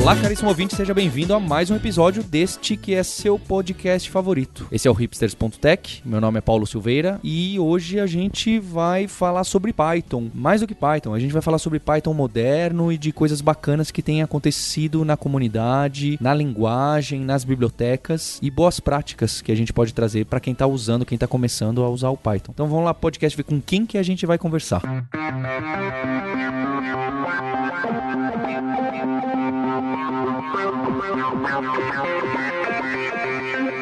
Olá, caríssimo ouvinte, seja bem-vindo a mais um episódio deste que é seu podcast favorito. Esse é o hipsters.tech, meu nome é Paulo Silveira e hoje a gente vai falar sobre Python. Mais do que Python, a gente vai falar sobre Python moderno e de coisas bacanas que têm acontecido na comunidade, na linguagem, nas bibliotecas e boas práticas que a gente pode trazer para quem está usando, quem está começando a usar o Python. Então vamos lá, podcast, ver com quem que a gente vai conversar. Thank you.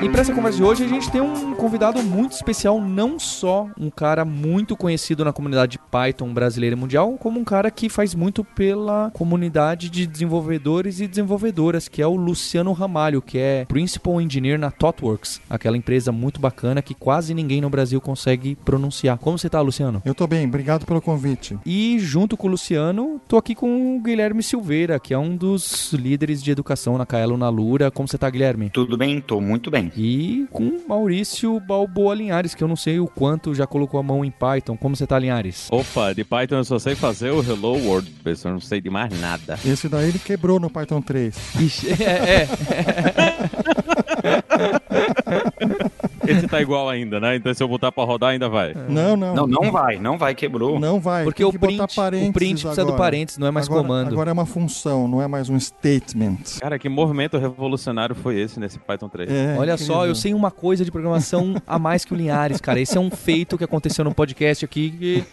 E para essa conversa de hoje, a gente tem um convidado muito especial, não só um cara muito conhecido na comunidade Python brasileira e mundial, como um cara que faz muito pela comunidade de desenvolvedores e desenvolvedoras, que é o Luciano Ramalho, que é Principal Engineer na ThoughtWorks, aquela empresa muito bacana que quase ninguém no Brasil consegue pronunciar. Como você tá, Luciano? Eu tô bem, obrigado pelo convite. E junto com o Luciano, tô aqui com o Guilherme Silveira, que é um dos líderes de educação na Kaelo na Lura. Como você tá, Guilherme? Tudo bem, tô muito bem. E com Maurício Balboa Linhares, que eu não sei o quanto já colocou a mão em Python. Como você tá, Linhares? Opa, de Python eu só sei fazer o Hello World, eu não sei de mais nada. Esse daí ele quebrou no Python 3. Ixi, é, é. Esse tá igual ainda, né? Então se eu botar pra rodar ainda vai. Não, não. Não, não vai, não vai, quebrou. Não vai. Porque o print, parênteses o print precisa agora. do parênteses, não é mais agora, comando. Agora é uma função, não é mais um statement. Cara, que movimento revolucionário foi esse nesse Python 3? É, Olha incrível. só, eu sei uma coisa de programação a mais que o Linhares, cara. Esse é um feito que aconteceu no podcast aqui que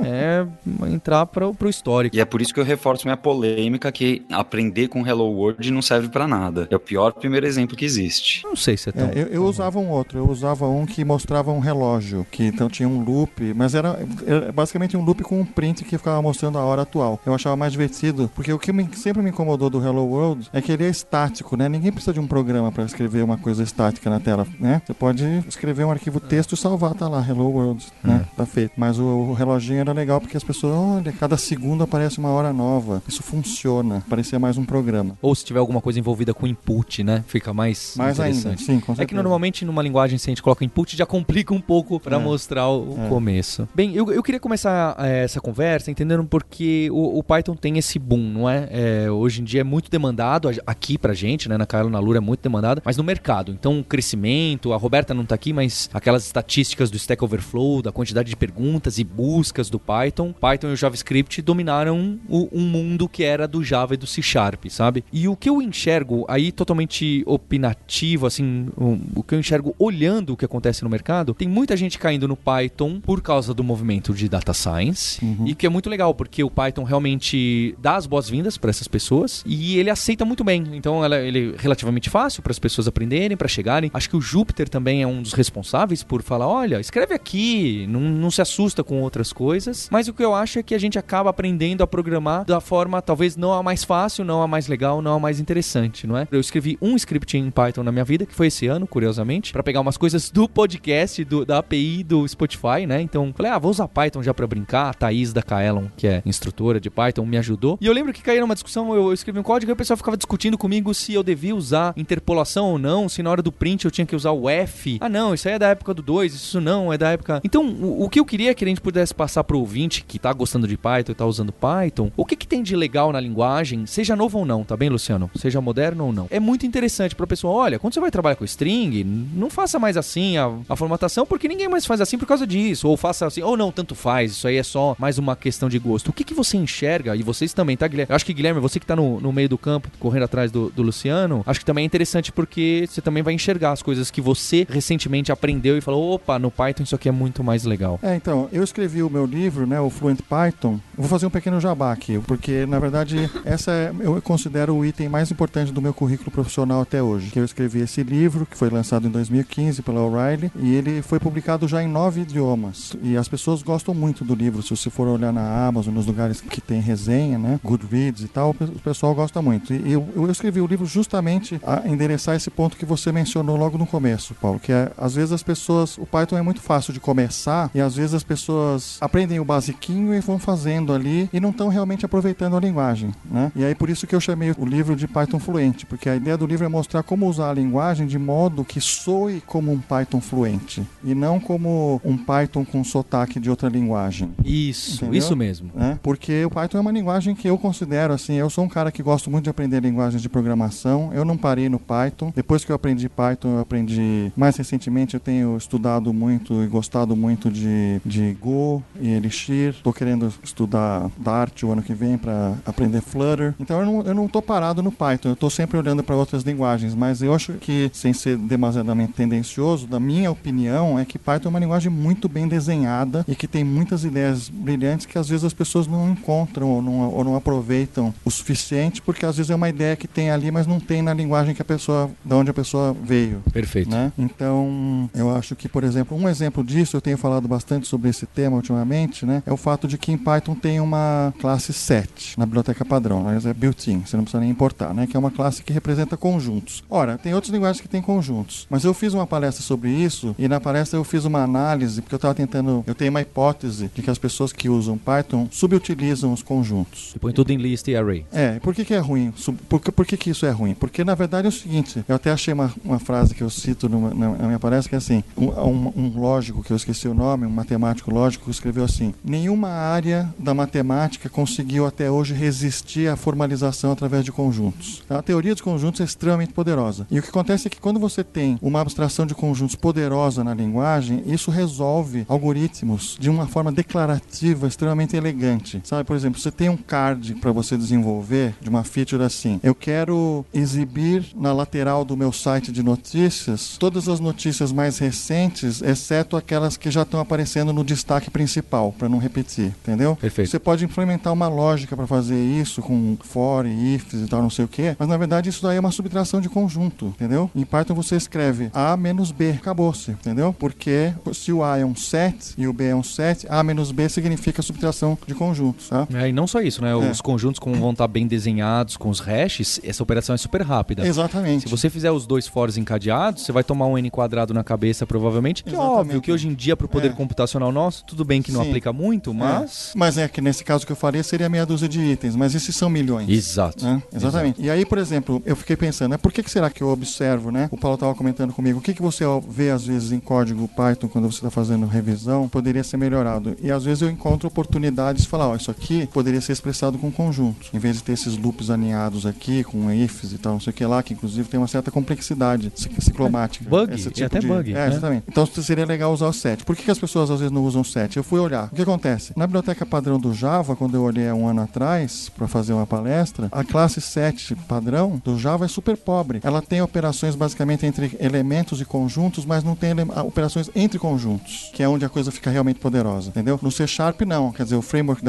é entrar pro, pro histórico. E é por isso que eu reforço minha polêmica que aprender com Hello World não serve pra nada. É o pior primeiro exemplo que existe. Não sei se é tão. É, eu, eu usava um outro, eu usava um que mostrava um relógio, que então tinha um loop, mas era, era basicamente um loop com um print que ficava mostrando a hora atual. Eu achava mais divertido, porque o que me- sempre me incomodou do Hello World é que ele é estático, né? Ninguém precisa de um programa para escrever uma coisa estática na tela, né? Você pode escrever um arquivo texto e salvar, tá lá, Hello World, né? Tá feito. Mas o, o reloginho era legal porque as pessoas, olha, cada segundo aparece uma hora nova. Isso funciona, parecia mais um programa. Ou se tiver alguma coisa envolvida com input, né? Fica mais, Mais ainda, interessante. sim, com É que normalmente numa linguagem, se a gente coloca input, já complica um pouco pra É. mostrar o, É. começo. Bem, eu, eu queria começar eh, essa conversa entendendo porque o, o Python tem esse boom, não é? É, Hoje em dia é muito demandado, aqui pra gente, né? Na Kaelo na Lura é muito demandado, mas no mercado. Então, o crescimento, a Roberta não tá aqui, mas aquelas estatísticas do Stack Overflow, da quantidade de perguntas e buscas do Python, Python e o JavaScript dominaram o- um mundo que era do Java e do C Sharp, sabe? E o que eu enxergo aí totalmente opinativo, assim, o que eu enxergo olhando o que acontece no mercado, tem muita gente caindo no Python por causa do movimento de data science, Uhum. e que é muito legal, porque o Python realmente dá as boas-vindas para essas pessoas e ele aceita muito bem. Então ela, ele é relativamente fácil para as pessoas aprenderem, para chegarem. Acho que o Jupyter também é um dos responsáveis por falar: olha, escreve aqui, não, não se assusta com outras coisas. Mas o que eu acho é que a gente acaba aprendendo a programar da forma talvez não a mais fácil, não a mais legal, não a mais interessante, não é? Eu escrevi um script em Python na minha vida, que foi esse ano, curiosamente, para pegar umas coisas do podcast, do- da API do Spotify, né? Então, falei, ah, vou usar Python já para brincar. A Thaís da Kaelon, que é instrutora de Python, me ajudou. E eu lembro que caiu numa discussão, eu, eu escrevi um código e o pessoal ficava discutindo comigo se eu devia usar interpolação ou não, se na hora do print eu tinha que usar o F. Ah, não, isso aí é da época do 2, isso não, é da época. Então, o, o que eu queria é que a gente pudesse passar pro ouvinte que tá gostando de Python e tá usando Python, o que que tem de legal na linguagem, seja novo ou não, tá bem, Luciano? Seja moderno ou não. É muito interessante pra pessoa, olha, quando você vai trabalhar com string, não faça mais assim a, a formatação, porque ninguém mais faz assim por causa disso, ou faça assim, ou não, tanto faz, isso aí é só mais uma questão de gosto. O que que você enxerga, e vocês também, tá, Guilherme? Eu acho que, Guilherme, você que tá no, no meio do campo, correndo atrás do, do Luciano, acho que também é interessante porque você também vai enxergar as coisas que você recentemente aprendeu e falou, opa, no Python isso aqui é muito mais legal. É, então, eu escrevi o meu livro, né, o Fluent Python. Vou fazer um pequeno jabá aqui, porque na verdade essa é, eu considero o item mais importante do meu currículo profissional até hoje. Que eu escrevi esse livro, que foi lançado em 2015, 2015 pela O'Reilly e ele foi publicado já em nove idiomas. E as pessoas gostam muito do livro. Se você for olhar na Amazon, nos lugares que tem resenha, né, Goodreads e tal, o pe- o pessoal gosta muito. E eu, eu escrevi o livro justamente a endereçar esse ponto que você mencionou logo no começo, Paulo, que é às vezes as pessoas, o Python é muito fácil de começar e às vezes as pessoas aprendem o basiquinho e vão fazendo ali e não estão realmente aproveitando a linguagem, né? E aí por isso que eu chamei o livro de Python fluente, porque a ideia do livro é mostrar como usar a linguagem de modo que soe como um Python fluente e não como um Python com sotaque de outra linguagem Isso, Entendeu? isso mesmo. né? Porque o Python é uma linguagem que eu considero assim, eu sou um cara que gosto muito de aprender linguagens de programação. Eu não parei no Python. Depois que eu aprendi Python, eu aprendi mais recentemente eu tenho estudado muito e gostado muito de, de Go e Elixir. Estou querendo estudar Dart o ano que vem para aprender Flutter. Então eu não, eu não tô parado no Python, eu estou sempre olhando para outras linguagens, mas eu acho que sem ser demasiadamente tendencioso, da minha opinião é que Python é uma linguagem muito bem desenhada e que tem muitas ideias brilhantes que às vezes as pessoas não encontram ou não, ou não aproveitam o suficiente, porque às vezes é uma ideia que tem ali, mas não tem na linguagem que a pessoa, da onde a pessoa veio. Perfeito. Né? Então, eu acho que, por exemplo, um exemplo disso, eu tenho falado bastante sobre esse tema ultimamente, né? É o fato de que em Python tem uma classe set na biblioteca padrão, mas é built-in, você não precisa nem importar, né? Que é uma classe que representa conjuntos. Ora, tem outras linguagens que têm conjuntos, mas eu fiz uma palestra sobre isso e na palestra eu fiz uma análise, porque eu estava tentando, eu tenho uma hipótese de que as pessoas que usam Python subutilizam os conjuntos. Você põe tudo em list e array. É, por que, que é ruim? Sub- Por, que, por que, que isso é ruim? Porque na verdade é o seguinte: eu até achei uma, uma frase que eu cito numa- na, na minha palestra que é assim: um, um- um lógico que eu esqueci o nome, um matemático lógico, escreveu assim: nenhuma área da matemática conseguiu até hoje resistir à formalização através de conjuntos. A teoria dos conjuntos é extremamente poderosa. E o que acontece é que quando você tem uma abstração de conjuntos poderosa na linguagem, isso resolve algoritmos de uma forma declarativa extremamente elegante. Sabe, por exemplo, você tem um card para você desenvolver de uma feature assim. Eu quero exibir na lateral do meu site de notícias todas as notícias mais recentes, exceto aquelas que já estão aparecendo no destaque principal, para não repetir, entendeu? Perfeito. Você pode implementar uma lógica para fazer isso com for ifs e tal, não sei o que, mas na verdade isso daí é uma subtração de conjunto, entendeu? Em Python você escreve A menos B, acabou-se, entendeu? Porque se o A é um set e o B é um set, A menos B significa subtração de conjuntos, tá? É, e não só isso, né? É. Os conjuntos, como vão estar bem desenhados com os hashes, essa operação é super rápida. Exatamente. Se você fizer os dois fors encadeados, você vai tomar um n quadrado na cabeça, provavelmente. Que é óbvio que hoje em dia, pro poder É. computacional nosso, tudo bem que não Sim. aplica muito, mas. Mas é que nesse caso que eu falei seria meia dúzia de itens, mas esses são milhões. Exato. né? Exatamente. E aí, por exemplo, eu fiquei pensando, né, por que, que será que eu observo, né? O Paulo estava comentando comigo, o que, que você vê às vezes em código Python quando você está fazendo revisão poderia ser melhorado. E às vezes eu encontro oportunidades de falar, ó, isso aqui poderia ser expressado com conjuntos. Em vez de ter esses loops alinhados aqui, com ifs e tal, não sei o que lá, que inclusive tem uma certa complexidade ci- ciclomática. Bug, Esse e tipo até de... bug, É, né? exatamente. Então seria legal usar o set. Por que, que as pessoas às vezes não usam o set? Eu fui olhar. O que acontece? Na biblioteca padrão do Java, quando eu olhei há um ano atrás para fazer uma palestra, a classe set padrão do Java é super pobre. Ela tem operações basicamente entre elementos e conjuntos, mas não tem operações entre conjuntos, que é onde a coisa fica realmente poderosa, entendeu? No C Sharp não. Quer dizer, o framework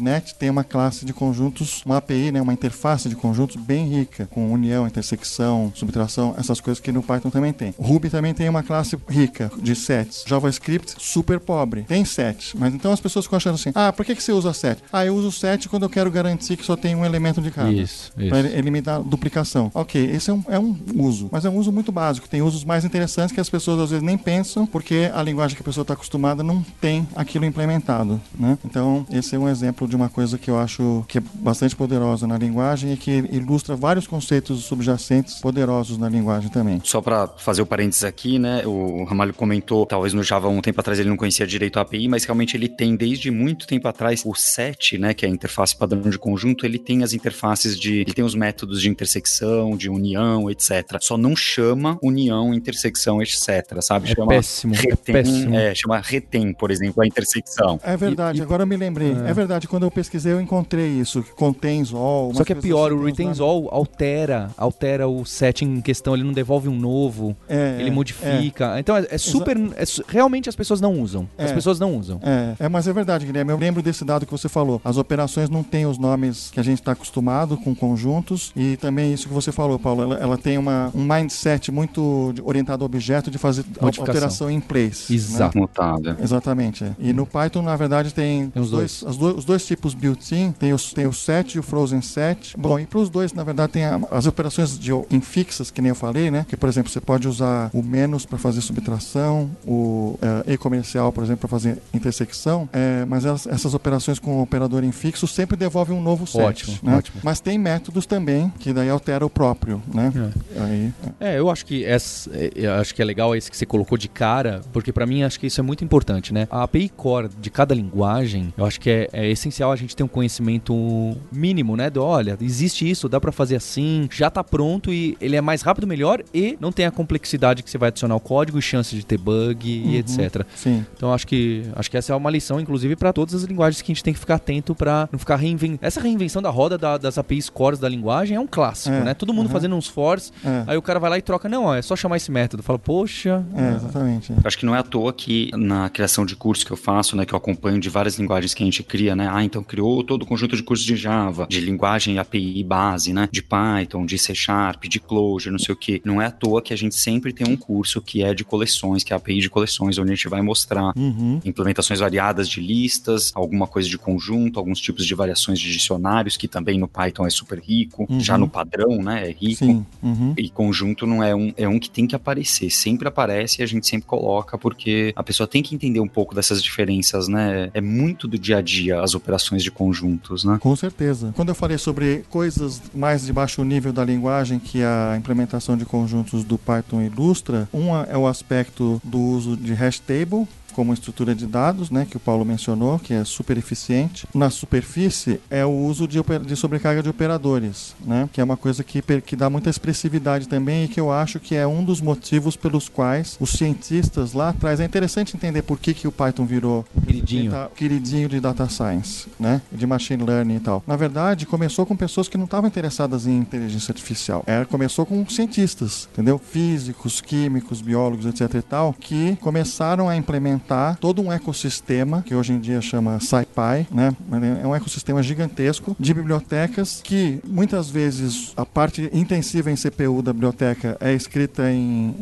.NET tem uma classe de conjuntos, uma API, né, uma interface de conjuntos bem rica, com união, intersecção, subtração, essas coisas que no Python também tem. Ruby também tem uma classe rica de sets. JavaScript super pobre. Tem set, mas então as pessoas ficam achando assim: "Ah, por que que você usa set?" "Ah, eu uso set quando eu quero garantir que só tem um elemento de cada." Isso, isso. Para eliminar duplicação. Ok, esse é um, é um uso, mas é um uso muito básico. Tem usos mais interessantes que as pessoas às vezes nem pensam, porque a linguagem que a pessoa está acostumada não tem aquilo implementado. Né? Então, esse é um exemplo de uma coisa que eu acho que é bastante poderosa na linguagem e que ilustra vários conceitos subjacentes poderosos na linguagem também. Só pra fazer o parênteses aqui, né? O Ramalho comentou, talvez no Java um tempo atrás ele não conhecia direito a API, mas realmente ele tem desde muito tempo atrás o set, né? Que é a interface padrão de conjunto, ele tem as interfaces de. Ele tem os métodos de intersecção, de união, etc. Só não chama união, intersecção, etc. Sabe? É chama péssimo, é retém, péssimo. é, chama retém, por exemplo, a intersecção. É verdade, E- e- agora eu me lembrei. É. É. verdade, quando eu pesquisei eu encontrei isso, que contains all. Só que é pior, assim, o all altera, altera o set em questão, ele não devolve um novo, É, ele é, modifica. Então é, é super. é realmente as pessoas não usam. As É. pessoas não usam. É, é, mas é verdade, Guilherme. Eu lembro desse dado que você falou. As operações não têm os nomes que a gente está acostumado com conjuntos. E também isso que você falou, Paulo. Ela, ela tem uma, um mindset muito orientado determinado objeto de fazer alteração em place. né? Exato. Mutável. Exatamente. E no Python, na verdade, tem, Tem os dois, as do- os dois tipos built-in, tem, os, tem o set e o frozen set. Bom, e para os dois, na verdade, tem a- as operações de infixas, que nem eu falei, né? Que, por exemplo, você pode usar o menos para fazer subtração, o eh, e comercial, por exemplo, para fazer intersecção, eh, mas elas- essas operações com o operador infixo sempre devolvem um novo set. Ótimo, né? ótimo. Mas tem métodos também, que daí altera o próprio, né? Aí, É, eu acho que essa, é, eu acho que é legal esse que você colocou de cara, porque pra mim acho que isso é muito importante, né? A API core de cada linguagem, eu acho que é, é essencial a gente ter um conhecimento mínimo, né? Do, olha, existe isso, dá pra fazer assim, já tá pronto e ele é mais rápido, melhor e não tem a complexidade que você vai adicionar o código e chance de ter bug e Uhum. etc. sim. Então acho que acho que essa é uma lição, inclusive, pra todas as linguagens que a gente tem que ficar atento pra não ficar reinventando. Essa reinvenção da roda da- das APIs cores da linguagem é um clássico, É, né? Todo mundo uhum. fazendo uns fors, É, aí o cara vai lá e troca, não, ó, é só chamar esse método. Fala, poxa. é, exatamente. Acho que não é à toa que na criação de curso que eu faço, né, que eu acompanho de várias linguagens que a gente cria, né? Ah, então criou todo o conjunto de cursos de Java, de linguagem API base, né? De Python, de C Sharp, de Clojure, não sei o que. Não é à toa que a gente sempre tem um curso que é de coleções, que é API de coleções, onde a gente vai mostrar Uhum. implementações variadas de listas, alguma coisa de conjunto, alguns tipos de variações de dicionários, que também no Python é super rico, Uhum. já no padrão, né, é rico. Sim. Uhum. E conjunto não é um, é um que tem que aparecer, sempre aparece e a gente sempre coloca, porque a pessoa tem que entender um pouco dessas diferenças, né? É muito do dia a dia as operações de conjuntos, né? Com certeza. Quando eu falei sobre coisas mais de baixo nível da linguagem que a implementação de conjuntos do Python ilustra, um é o aspecto do uso de hash table como estrutura de dados, né, que o Paulo mencionou, que é super eficiente. Na superfície é o uso de, de sobrecarga de operadores, né, que é uma coisa que, que dá muita expressividade também e que eu acho que é um dos motivos pelos quais os cientistas lá atrás é interessante entender por que, que o Python virou Queridinho. tá- queridinho de data science, né? De machine learning e tal. Na verdade, começou com pessoas que não estavam interessadas em inteligência artificial. Era, começou com cientistas, entendeu? Físicos, químicos, biólogos, etc e tal, que começaram a implementar todo um ecossistema que hoje em dia chama SciPy, né? É um ecossistema gigantesco de bibliotecas que muitas vezes a parte intensiva em CPU da biblioteca é escrita em,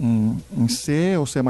em, em C ou C++.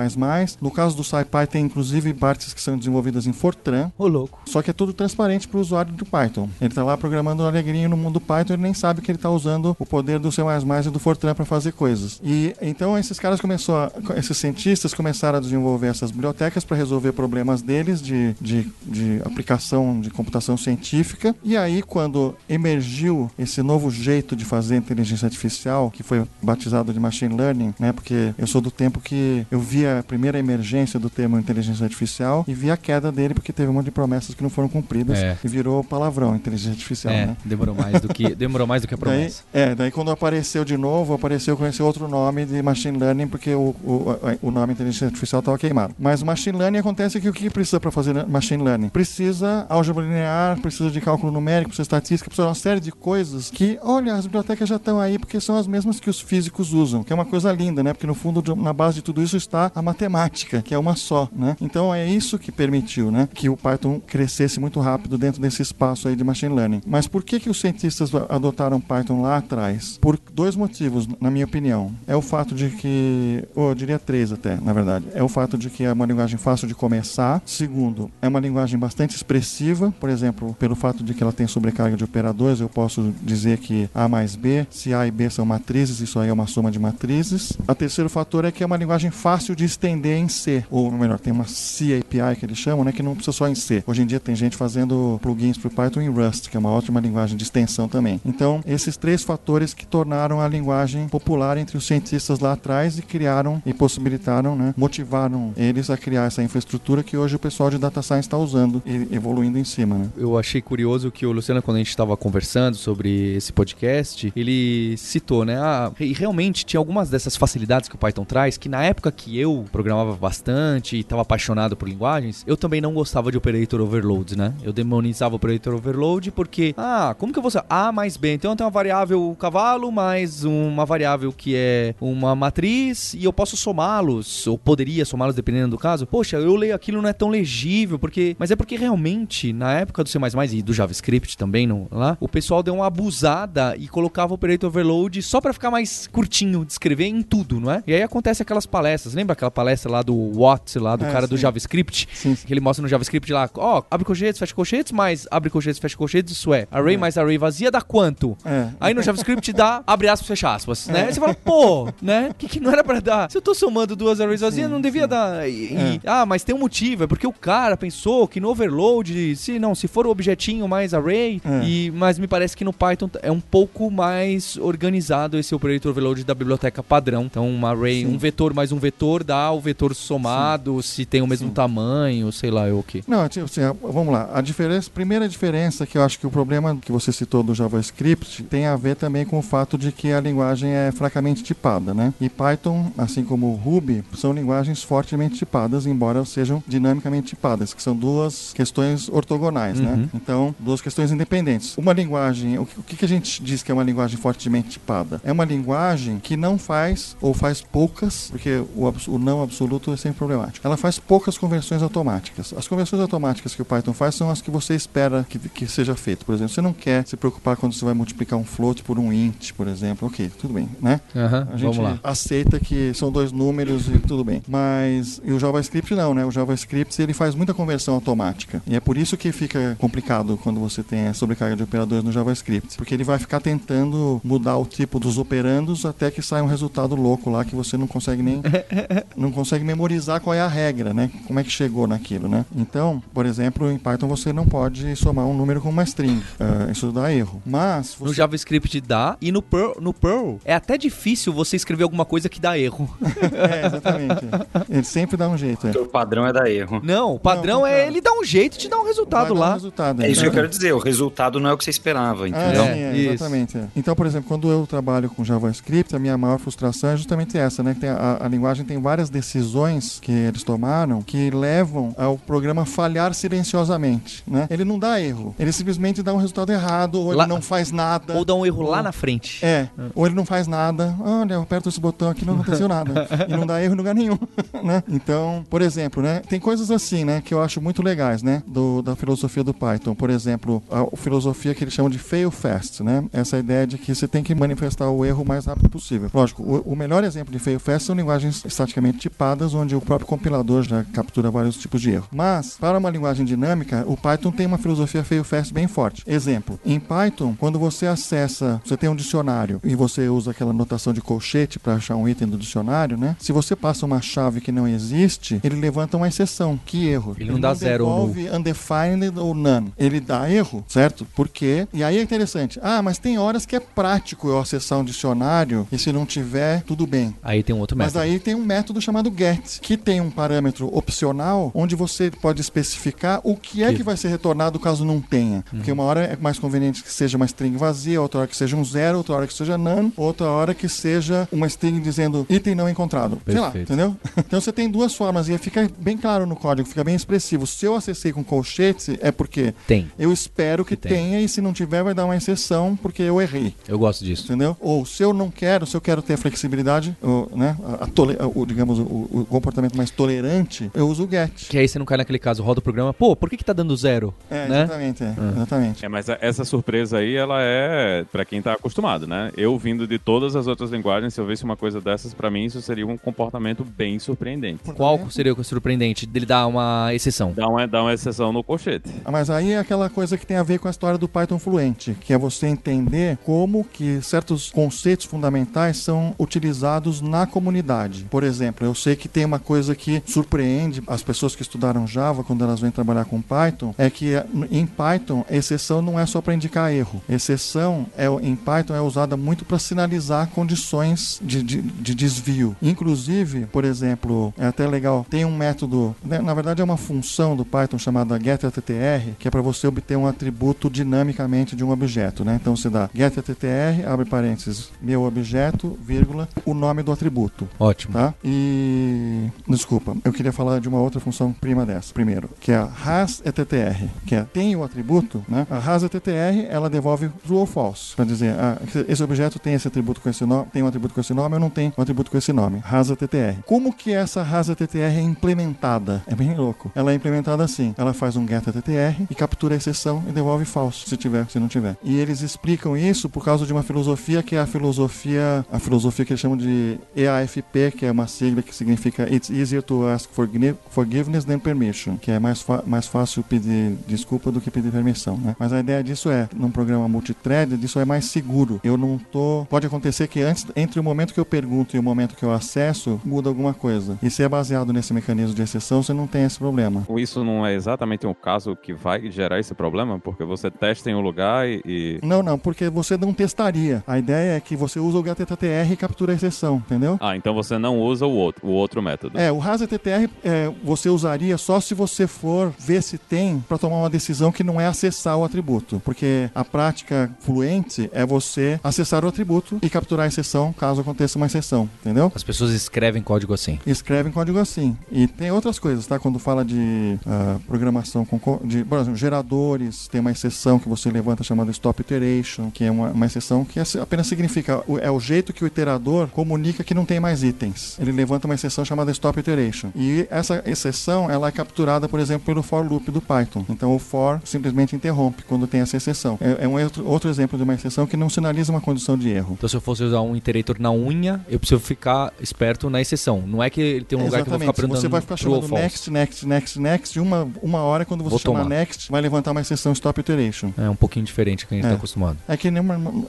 No caso do SciPy tem inclusive partes que são desenvolvidas em Fortran, Ô, louco. só que é tudo transparente para o usuário do Python. Ele está lá programando alegrinho no mundo Python, ele nem sabe que ele está usando o poder do C++ e do Fortran para fazer coisas. E então esses caras começou, a- esses cientistas começaram a desenvolver essas bibliotecas para resolver problemas deles de, de, de aplicação de computação científica. E aí quando emergiu esse novo jeito de fazer inteligência artificial, que foi batizado de machine learning, né? Porque eu sou do tempo que eu vi a primeira emergência do termo inteligência artificial e vi a queda dele porque teve um monte de promessas que não foram cumpridas É. e virou palavrão inteligência artificial, É, né? demorou mais do que demorou mais do que a Daí, promessa. é, daí quando apareceu de novo, apareceu com esse outro nome de machine learning, porque o, o, o nome inteligência artificial estava queimado. Mas o machine learning acontece que o que precisa para fazer machine learning? Precisa álgebra linear, precisa de cálculo numérico, precisa de estatística, precisa de uma série de coisas que, olha, as bibliotecas já estão aí porque são as mesmas que os físicos usam, que é uma coisa linda, né? Porque no fundo, na base de tudo isso está a matemática, que é uma só, né? Então é isso que permitiu, né? Que o Python crescesse muito rápido dentro desse espaço aí de machine learning. Mas por que que os cientistas adotaram Python lá atrás? Por dois motivos, na minha opinião. É o fato de que, ou eu diria três até, na verdade. É o fato de que é uma linguagem fácil de começar. Segundo, é uma linguagem bastante expressiva, por exemplo, pelo fato de que ela tem sobrecarga de operadores, eu posso dizer que A mais B, se A e B são matrizes, isso aí é uma soma de matrizes. O terceiro fator é que é uma linguagem fácil de estender em C, ou melhor, tem uma C API que eles chamam, né, que não precisa só em C. Hoje em dia tem gente fazendo plugins para o Python em Rust, que é uma ótima linguagem de extensão também. Então, esses três fatores que tornaram a linguagem popular entre os cientistas lá atrás e criaram e possibilitaram, né, motivaram eles a criar essa infraestrutura que hoje o pessoal de data science está usando e evoluindo em cima, né? Eu achei curioso que o Luciano, quando a gente estava conversando sobre esse podcast, ele citou, né? Ah, e realmente tinha algumas dessas facilidades que o Python traz, que na época que eu programava bastante e estava apaixonado por linguagens, eu também não gostava de operator overload, né? Eu demonizava operator overload porque, ah, como que eu vou saber? A mais B, então eu tenho uma variável cavalo mais uma variável que é uma matriz e eu posso somá-los, ou poderia somá-los dependendo do caso. Poxa, eu leio aquilo não é tão legível, porque. Mas é porque realmente, na época do C e do JavaScript também, no, lá, o pessoal deu uma abusada e colocava o operator overload só para ficar mais curtinho de escrever em tudo, não é? E aí acontece aquelas palestras. Lembra aquela palestra lá do Watts, lá do É, cara do sim. JavaScript? Sim, sim. Que ele mostra no JavaScript lá, ó, abre colchetes, fecha colchetes, mais abre colchetes, fecha colchetes, isso é. Array mais array vazia dá quanto? É. Aí no JavaScript dá abre aspas, fecha aspas, né? Aí você fala, pô, né? O que, que não era pra dar? Se eu tô somando duas arrays vazias, não devia dar. E- e- ah, mas tem um motivo, é porque o cara pensou que no overload, se não, se for o objetinho mais array, É. e, mas me parece que no Python é um pouco mais organizado esse operator overload da biblioteca padrão. Então, um array, Sim. um vetor mais um vetor dá o vetor somado, se tem o mesmo Sim. tamanho, sei lá, eu o que. Não, assim, vamos lá. A diferença, primeira diferença que eu acho que o problema que você citou do JavaScript tem a ver também com o fato de que a linguagem é fracamente tipada, né? E Python, assim como o Ruby, são linguagens fortemente tipadas, embora sejam dinamicamente tipadas, que são duas questões ortogonais, Uhum. né? Então, duas questões independentes. Uma linguagem, o que, o que a gente diz que é uma linguagem fortemente tipada? É uma linguagem que não faz ou faz poucas, porque o, o não absoluto é sempre problemático. Ela faz poucas conversões automáticas. As conversões automáticas que o Python faz são as que você espera que, que seja feito. Por exemplo, você não quer se preocupar quando você vai multiplicar um float por um int, por exemplo. Ok, tudo bem, né? Aham, A gente vamos lá. aceita que são dois números e tudo bem. Mas e o JavaScript não, né? O JavaScript ele faz muita conversão automática. E é por isso que fica complicado quando você tem a sobrecarga de operadores no JavaScript. Porque ele vai ficar tentando mudar o tipo dos operandos até que sai um resultado louco lá que você não consegue nem não consegue memorizar qual é a regra, né? Como é que chegou naquilo, né? Então, por exemplo, em Python você não pode somar um número com uma string. Ah, isso dá erro. Mas No você JavaScript dá, e no Perl, no Perl é até difícil você escrever alguma coisa que dá erro. é, exatamente. Ele sempre dá um jeito. É. O padrão é dar erro. Não, o padrão Não, é ele dar um jeito de dar um resultado dar um lá. resultado, É isso que eu Então- quero dizer. O resultado não é o que você esperava, Ah, entendeu? É, é, exatamente. é. Então, por exemplo, quando eu trabalho com JavaScript, a minha maior frustração é justamente essa, né? Que tem a, a linguagem tem várias decisões que eles tomaram que levam ao programa falhar silenciosamente, né? Ele não dá erro, ele simplesmente dá um resultado errado ou Lá- ele não faz nada. Ou dá um erro lá na frente. É, ou ele não faz nada. Olha, eu aperto esse botão aqui não aconteceu nada. e não dá erro em lugar nenhum, né? Então, por exemplo, né? Tem coisas assim, né? Que eu acho muito legais, né? Do, da filosofia do Python. Por exemplo, a filosofia que eles chamam de fail fast, né? Essa ideia de que você tem que manifestar o erro o mais rápido possível. Lógico, o, o melhor exemplo de fail fast são linguagens estaticamente tipadas, onde o próprio compilador já captura vários tipos de erro. Mas, para uma linguagem dinâmica, o Python tem uma filosofia fail fast bem forte. Exemplo, em Python, quando você acessa, você tem um dicionário e você usa aquela notação de colchete para achar um item do dicionário, né? Se você passa uma chave que não existe, ele uma exceção. Que erro? Ele não dá zero ou undefined ou none. Ele dá erro, certo? Por quê? E aí é interessante. Ah, mas tem horas que é prático eu acessar um dicionário e se não tiver, tudo bem. Aí tem um outro Mas método. aí tem um método chamado get, que tem um parâmetro opcional onde você pode especificar o que é Que- que vai ser retornado caso não tenha. Porque uma hora é mais conveniente que seja uma string vazia, outra hora que seja um zero, outra hora que seja none, outra hora que seja uma string dizendo item não encontrado. Sei lá, Perfeito. entendeu? Então você tem duas formas e fica bem claro no código, fica bem expressivo. Se eu acessei com colchete, é porque Tem. eu espero que, Que tem. tenha e se não tiver vai dar uma exceção porque eu errei. Eu gosto disso. Entendeu? Ou se eu não quero, se eu quero ter a flexibilidade, o, né, a, a tole- o, digamos, o, o comportamento mais tolerante, eu uso o get. Que aí você não cai naquele caso, roda o programa, pô, por que que tá dando zero? É, né? exatamente, é, exatamente. É, mas a- essa surpresa aí, ela é pra quem tá acostumado, né? Eu vindo de todas as outras linguagens, se eu visse uma coisa dessas, pra mim isso seria um comportamento bem surpreendente. Qual seria o surpreendente dele dar uma exceção? Dá uma, dá uma exceção no colchete. Ah, Mas aí é aquela coisa que tem a ver com a história do Python fluente, que é você entender como que certos conceitos fundamentais são utilizados na comunidade. Por exemplo, eu sei que tem uma coisa que surpreende as pessoas que estudaram Java quando elas vêm trabalhar com Python, é que eh, em Python exceção não é só para indicar erro. Exceção é, em Python é usada muito para sinalizar condições de, de, de desvio. Inclusive, por exemplo, é até legal, tem um método, né, na verdade é uma função do Python chamada getAttr, que é para você obter um atributo dinamicamente de um objeto, né? Então você dá getAttr, abre parênteses, meu objeto, vírgula, o nome do atributo. Ótimo. Tá? E. Desculpa, eu queria falar de uma outra função prima dessa. Primeiro, que é a hasEttr, que é tem o atributo, né? A hasEttr ela devolve true ou false. Para dizer, ah, esse objeto tem esse atributo com esse nome, tem um atributo com esse nome ou não tem um atributo com esse nome. hasEttr. Como que essa hasEttr implementada. É bem louco. Ela é implementada assim. Ela faz um get TTR e captura a exceção e devolve falso, se tiver, se não tiver. E eles explicam isso por causa de uma filosofia que é a filosofia, a filosofia que eles chamam de EAFP, que é uma sigla que significa It's easier to ask forgiveness than permission, que é mais, mais fácil pedir desculpa do que pedir permissão, né? Mas a ideia disso é, num programa multithread, isso é mais seguro. Eu não tô... Pode acontecer que antes, entre o momento que eu pergunto e o momento que eu acesso, muda alguma coisa. E se é baseado nesse mecanismo de exceção, você não tem esse problema. Isso não é exatamente um caso que vai gerar esse problema? Porque você testa em um lugar e... Não, não, porque você não testaria. A ideia é que você usa o GTTR e captura a exceção, entendeu? Ah, então você não usa o outro, o outro método. É, o RASTTR é, você usaria só se você for ver se tem para tomar uma decisão que não é acessar o atributo. Porque a prática fluente é você acessar o atributo e capturar a exceção caso aconteça uma exceção, entendeu? As pessoas escrevem código assim. Escrevem código assim. E tem outras coisas, tá? Quando fala de uh, programação com de, por exemplo, geradores, tem uma exceção que você levanta chamada stop iteration, que é uma, uma exceção que é apenas significa é o jeito que o iterador comunica que não tem mais itens. Ele levanta uma exceção chamada stop iteration. E essa exceção ela é capturada, por exemplo, pelo for loop do Python. Então o for simplesmente interrompe quando tem essa exceção. É, é um outro, outro exemplo de uma exceção que não sinaliza uma condição de erro. Então se eu fosse usar um iterator na unha, eu preciso ficar esperto na exceção. Não é que ele tem um lugar Exatamente. que eu vou ficar Você vai ficar chamando next, next, next, next, e uma, uma hora quando você vou chamar tomar. next, vai levantar uma exceção stop iteration. É um pouquinho diferente que a gente está é. acostumado. É que,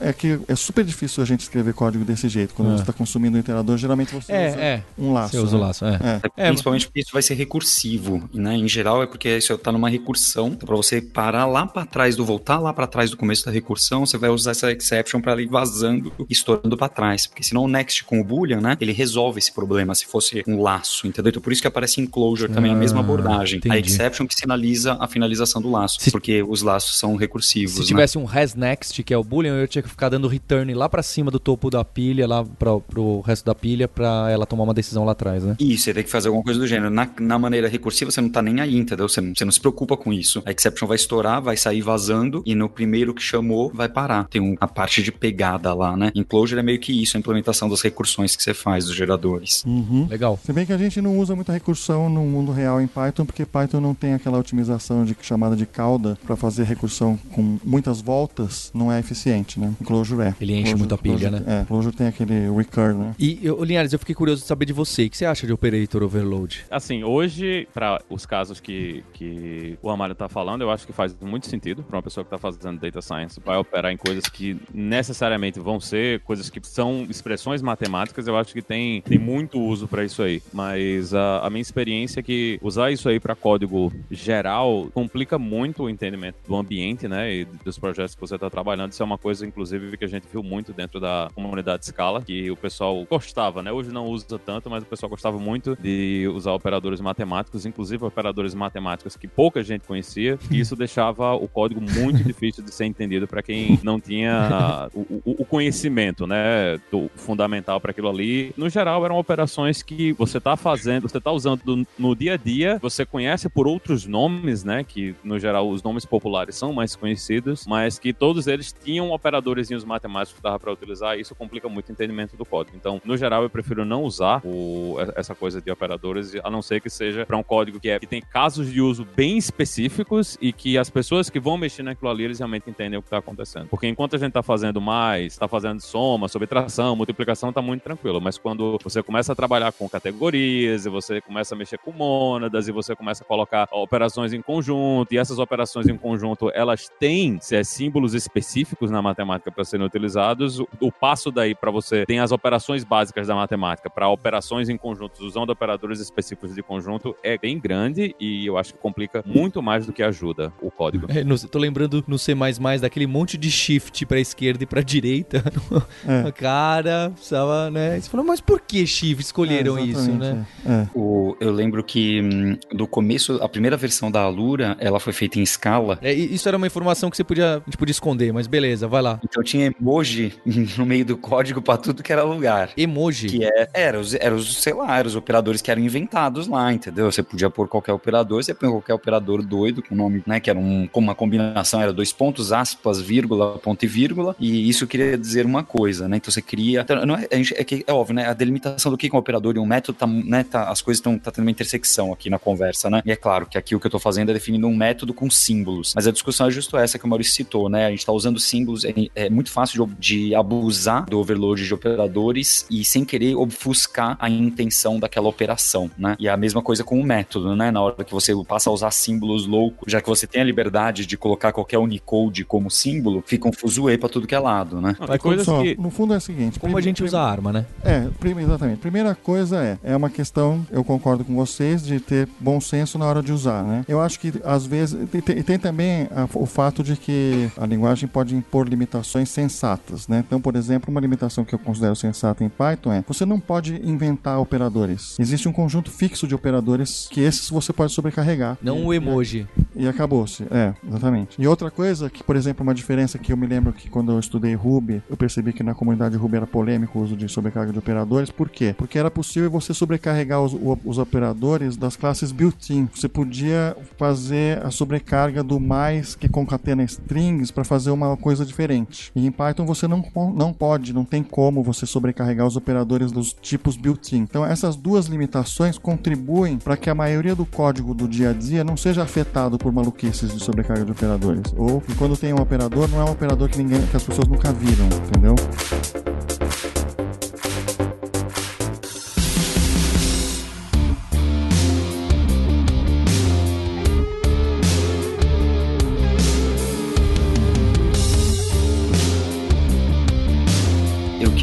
é que é super difícil a gente escrever código desse jeito. Quando é. você está consumindo o iterador, geralmente você é, usa é. um laço. Você usa o né? laço, é. é. Principalmente porque isso vai ser recursivo. Né? Em geral é porque isso está numa recursão. Então, para você parar lá para trás do voltar lá para trás do começo da recursão, você vai usar essa exception para ir vazando e estourando para trás. Porque senão o next com o boolean, né? Ele resolve esse problema se fosse um laço, entendeu? Então por isso que aparece em closure também ah, a mesma abordagem. Entendi. A exception que sinaliza a finalização do laço, se, porque os laços são recursivos. Se né? tivesse um has next, que é o boolean, eu tinha que ficar dando return lá para cima do topo da pilha, lá para pro resto da pilha, para ela tomar uma decisão lá atrás, né? Isso, você tem que fazer alguma coisa do gênero. Na, na maneira recursiva, você não tá nem aí, entendeu? Você não, você não se preocupa com isso. A exception vai estourar, vai sair vazando, e no primeiro que chamou, vai parar. Tem um, a parte de pegada lá, né? Enclosure é meio que isso, a implementação das recursões que você faz dos geradores. Uhum. Legal. Se bem que a gente não usa muita recursão no mundo real em Python, porque Python não tem aquela otimização de, chamada de cauda para fazer recursão com muitas voltas, não é eficiente, né? Clojure é. Ele enche Clojure, muito a pilha, Clojure, né? É, Clojure tem aquele recur, né? E, eu, Linhares, eu fiquei curioso de saber de você. O que você acha de operator overload? Assim, hoje, para os casos que, que o Amário tá falando, eu acho que faz muito sentido para uma pessoa que tá fazendo data science, vai operar em coisas que necessariamente vão ser coisas que são expressões matemáticas, eu acho que tem, tem muito uso para isso aí. Mas a, a, minha experiência é que usar isso aí para código geral complica muito o entendimento do ambiente, né, e dos projetos que você está trabalhando. Isso é uma coisa, inclusive, que a gente viu muito dentro da comunidade Scala, que o pessoal gostava, né? Hoje não usa tanto, mas o pessoal gostava muito de usar operadores matemáticos, inclusive operadores matemáticos que pouca gente conhecia, e isso deixava o código muito difícil de ser entendido para quem não tinha o, o, o conhecimento, né, do fundamental para aquilo ali. No geral, eram operações que você está fazendo, você está usando no dia a dia, você conhece por outros nomes, né, que no geral os nomes populares são mais conhecidos, mas que todos eles tinham operadores matemáticos que dava para utilizar, e isso complica muito o entendimento do código. Então, no geral, eu prefiro não usar o, essa coisa de operadores, a não ser que seja para um código que, é, que tem casos de uso bem específicos e que as pessoas que vão mexer naquilo ali, eles realmente entendem o que está acontecendo. Porque enquanto a gente está fazendo mais, está fazendo soma, subtração, multiplicação, está muito tranquilo. Mas quando você começa a trabalhar com categorias, e você começa a mexer com mônadas, e você começa a colocar operações em conjunto, e essas operações em conjunto, elas têm é, símbolos específicos na matemática para serem utilizados, o, o passo daí para você tem as operações básicas da matemática para operações em conjuntos usando operadores específicos de conjunto é bem grande e eu acho que complica muito mais do que ajuda o código. É, no, tô lembrando no C++ daquele monte de shift para esquerda e para direita. É. Cara, precisava, né? Você falou, mas por que shift escolheram é, isso, né? É. O, eu lembro que hum, do começo, a primeira versão da Alura, ela foi feita em escala. É, isso era uma informação que você podia, a gente podia esconder, mas beleza, vai lá. Então tinha emoji no meio do código para tudo que era lugar. Emoji? Que é, era os, era os, sei lá, eram os operadores que eram inventados lá, entendeu? Você podia pôr qualquer operador, você põe qualquer operador doido com nome, né? Que era um, como uma combinação, era dois pontos, aspas, vírgula, ponto e vírgula, e isso queria dizer uma coisa, né? Então você cria. Então, não é, é, que, é óbvio, né? A delimitação do que é um operador e um método, tá, né? Tá, as coisas estão tá tendo uma intersecção aqui na conversa, né? E é claro que aqui o que eu tô fazendo é definindo um método com símbolos. Mas a discussão é justo essa que o Maurício citou, né? A gente tá usando símbolos, é, é muito fácil de, de abusar do overload de operadores e sem querer obfuscar a intenção daquela operação, né? E é a mesma coisa com o método, né? Na hora que você passa a usar símbolos loucos, já que você tem a liberdade de colocar qualquer Unicode como símbolo, fica um fuzuê pra tudo que é lado, né? Não, tem coisas Só, que. No fundo é o seguinte. Como a gente usa a arma, né? É, exatamente. Primeira coisa é, é uma questão, eu concordo com vocês, de ter bom senso na hora de usar, né? Eu acho que às vezes, e tem, tem também a- o fato de que a linguagem pode impor limitações sensatas, né? Então, por exemplo, uma limitação que eu considero sensata em Python é, você não pode inventar operadores. Existe um conjunto fixo de operadores que esses você pode sobrecarregar. Não o emoji. E acabou-se. É, exatamente. E outra coisa, que, por exemplo, uma diferença que eu me lembro que quando eu estudei Ruby, eu percebi que na comunidade Ruby era polêmico o uso de sobrecarga de operadores. Por quê? Porque era possível você sobrecarregar os, os operadores das classes built-in. Você podia fazer a sobrecarga do mais que concatena strings para fazer uma coisa diferente. E em Python você não, não pode, não tem como você sobrecarregar os operadores dos tipos built-in. Então essas duas limitações contribuem para que a maioria do código do dia a dia não seja afetado por maluquices de sobrecarga de operadores. Ou quando tem um operador, não é um operador que ninguém, que as pessoas nunca viram, entendeu?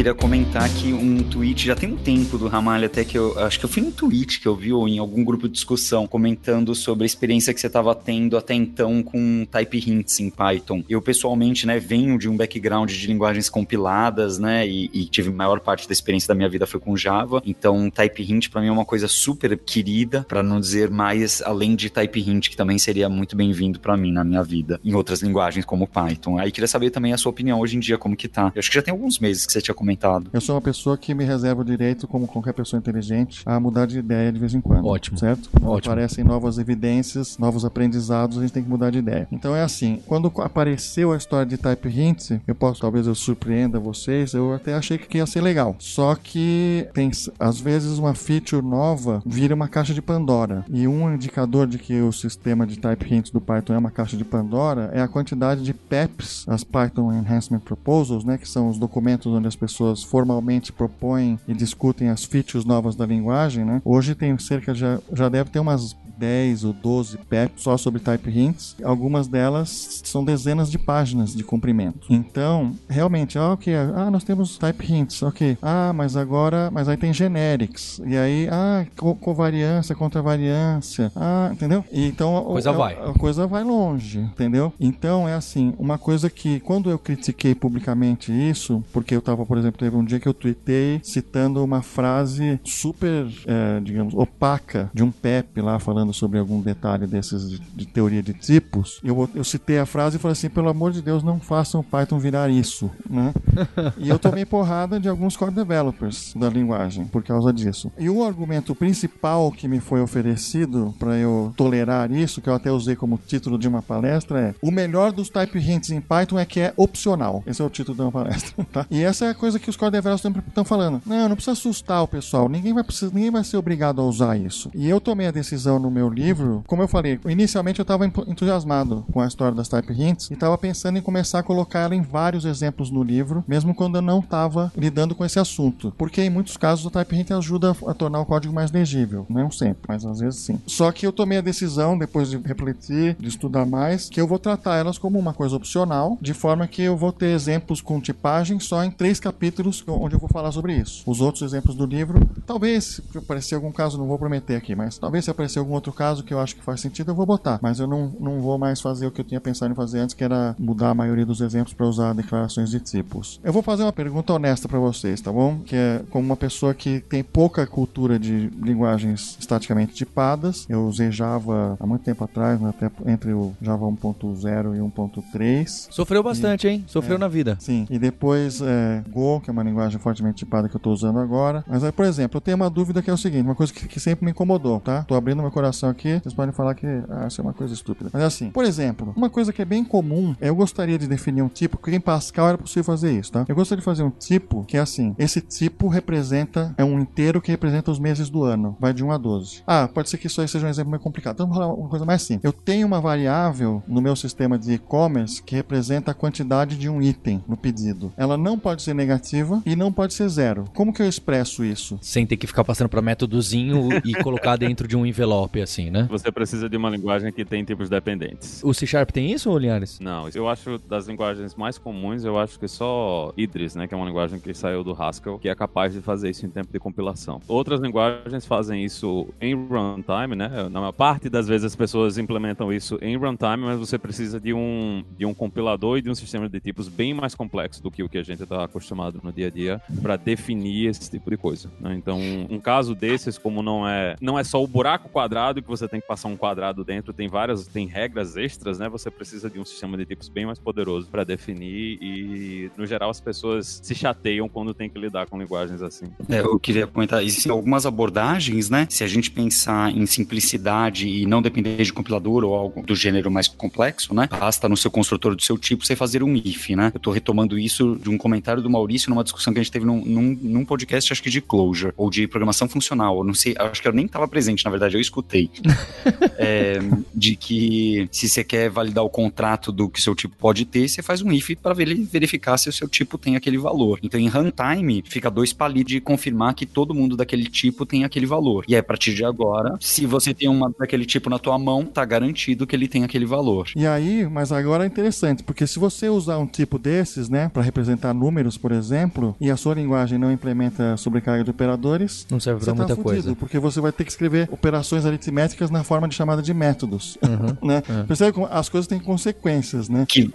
Queria comentar aqui um tweet, já tem um tempo do Ramalho, até que eu acho que eu fui num tweet que eu vi ou em algum grupo de discussão comentando sobre a experiência que você estava tendo até então com type hints em Python. Eu pessoalmente, né, venho de um background de linguagens compiladas, né, e, e tive a maior parte da experiência da minha vida foi com Java. Então, type hint para mim é uma coisa super querida, para não dizer mais além de type hint que também seria muito bem-vindo para mim na minha vida, em outras linguagens como Python. Aí queria saber também a sua opinião hoje em dia como que tá. Eu acho que já tem alguns meses que você tinha comentado. Eu sou uma pessoa que me reserva o direito, como qualquer pessoa inteligente, a mudar de ideia de vez em quando. Ótimo. Certo? Quando Ótimo. aparecem novas evidências, novos aprendizados, a gente tem que mudar de ideia. Então é assim, quando apareceu a história de Type Hints, eu posso, talvez eu surpreenda vocês, eu até achei que ia ser legal. Só que tem, às vezes, uma feature nova vira uma caixa de Pandora. E um indicador de que o sistema de Type Hints do Python é uma caixa de Pandora é a quantidade de PEPs, as Python Enhancement Proposals, né, que são os documentos onde as pessoas formalmente propõem e discutem as features novas da linguagem, né? Hoje tem cerca já já deve ter umas 10 ou 12 PEPs só sobre type hints. Algumas delas são dezenas de páginas de comprimento. Então, realmente, ah, ok, ah, nós temos type hints, ok. Ah, mas agora, mas aí tem generics. E aí, ah, co- covariância, contravariância. Ah, entendeu? E então a Coisa a- vai. a coisa vai longe, entendeu? Então é assim, uma coisa que quando eu critiquei publicamente isso, porque eu tava, por exemplo, teve um dia que eu tuitei citando uma frase super, é, digamos, opaca de um Pepe lá falando sobre algum detalhe desses de, de teoria de tipos. Eu, eu citei a frase e falei assim, pelo amor de Deus, não façam o Python virar isso, né? e eu tomei porrada de alguns core developers da linguagem por causa disso. E o argumento principal que me foi oferecido para eu tolerar isso, que eu até usei como título de uma palestra, é o melhor dos type hints em Python é que é opcional. Esse é o título de uma palestra, tá? E essa é a coisa que os core developers sempre estão falando. Não, não precisa assustar o pessoal. Ninguém vai, precisar, ninguém vai ser obrigado a usar isso. E eu tomei a decisão no meu livro, como eu falei, inicialmente eu estava entusiasmado com a história das type hints e estava pensando em começar a colocar ela em vários exemplos no livro, mesmo quando eu não estava lidando com esse assunto. Porque em muitos casos o type hint ajuda a tornar o código mais legível. Não sempre, mas às vezes sim. Só que eu tomei a decisão, depois de refletir, de estudar mais, que eu vou tratar elas como uma coisa opcional, de forma que eu vou ter exemplos com tipagem só em três capítulos onde eu vou falar sobre isso. Os outros exemplos do livro, talvez, se aparecer algum caso, não vou prometer aqui, mas talvez se aparecer algum outro caso que eu acho que faz sentido, eu vou botar. Mas eu não, não vou mais fazer o que eu tinha pensado em fazer antes, que era mudar a maioria dos exemplos para usar declarações de tipos. Eu vou fazer uma pergunta honesta para vocês, tá bom? Que é como uma pessoa que tem pouca cultura de linguagens estaticamente tipadas. Eu usei Java há muito tempo atrás, né, até entre o Java 1.0 e 1.3. Sofreu bastante, hein? Sofreu na vida. Sim, e depois é, Go, que é uma linguagem fortemente tipada que eu estou usando agora. Mas aí, por exemplo, eu tenho uma dúvida que é o seguinte, uma coisa que, que sempre me incomodou, tá? Tô abrindo meu coração comparação aqui, vocês podem falar que ah, isso é uma coisa estúpida. Mas assim, por exemplo, uma coisa que é bem comum, eu gostaria de definir um tipo, porque em Pascal era possível fazer isso, tá? Eu gostaria de fazer um tipo que é assim, esse tipo representa, é um inteiro que representa os meses do ano, vai de 1 a 12. Ah, pode ser que isso aí seja um exemplo meio complicado. Então vamos falar uma coisa mais simples. Eu tenho uma variável no meu sistema de e-commerce que representa a quantidade de um item no pedido. Ela não pode ser negativa e não pode ser zero. Como que eu expresso isso? Sem ter que ficar passando para métodozinho e colocar dentro de um envelope, assim, né? Você precisa de uma linguagem que tem tipos dependentes. O C Sharp tem isso, Linhares? Não, eu acho das linguagens mais comuns, eu acho que só Idris, né, que é uma linguagem que saiu do Haskell, que é capaz de fazer isso em tempo de compilação. Outras linguagens fazem isso em runtime, né? Na maior parte das vezes as pessoas implementam isso em runtime, mas você precisa de um, de um compilador e de um sistema de tipos bem mais complexo do que o que a gente está acostumado no dia a dia para definir esse tipo de coisa. Né? Então, um caso desses, como não é não é só o buraco quadrado que você tem que passar um quadrado dentro, tem várias tem regras extras, né? Você precisa de um sistema de tipos bem mais poderoso para definir e no geral as pessoas se chateiam quando tem que lidar com linguagens assim. É, eu queria comentar, existem algumas abordagens, né? Se a gente pensar em simplicidade e não depender de compilador ou algo do gênero mais complexo, né? Basta no seu construtor do seu tipo você fazer um if, né? Eu tô retomando isso de um comentário do Maurício numa discussão que a gente teve num, num, num podcast, acho que de Clojure, ou de programação funcional, eu não sei, acho que eu nem estava presente, na verdade, eu escutei. é, de que se você quer validar o contrato do que seu tipo pode ter, você faz um if para verificar se o seu tipo tem aquele valor. Então, em runtime, fica dois palitos de confirmar que todo mundo daquele tipo tem aquele valor. E aí, a partir de agora, se você tem uma daquele tipo na tua mão, tá garantido que ele tem aquele valor. E aí, mas agora é interessante, porque se você usar um tipo desses, né, para representar números, por exemplo, e a sua linguagem não implementa sobrecarga de operadores, não serve pra tá muita fudido, coisa. Porque você vai ter que escrever operações aritméticas na forma de chamada de métodos. Uhum. né? É. Percebe como as coisas têm consequências, né? Que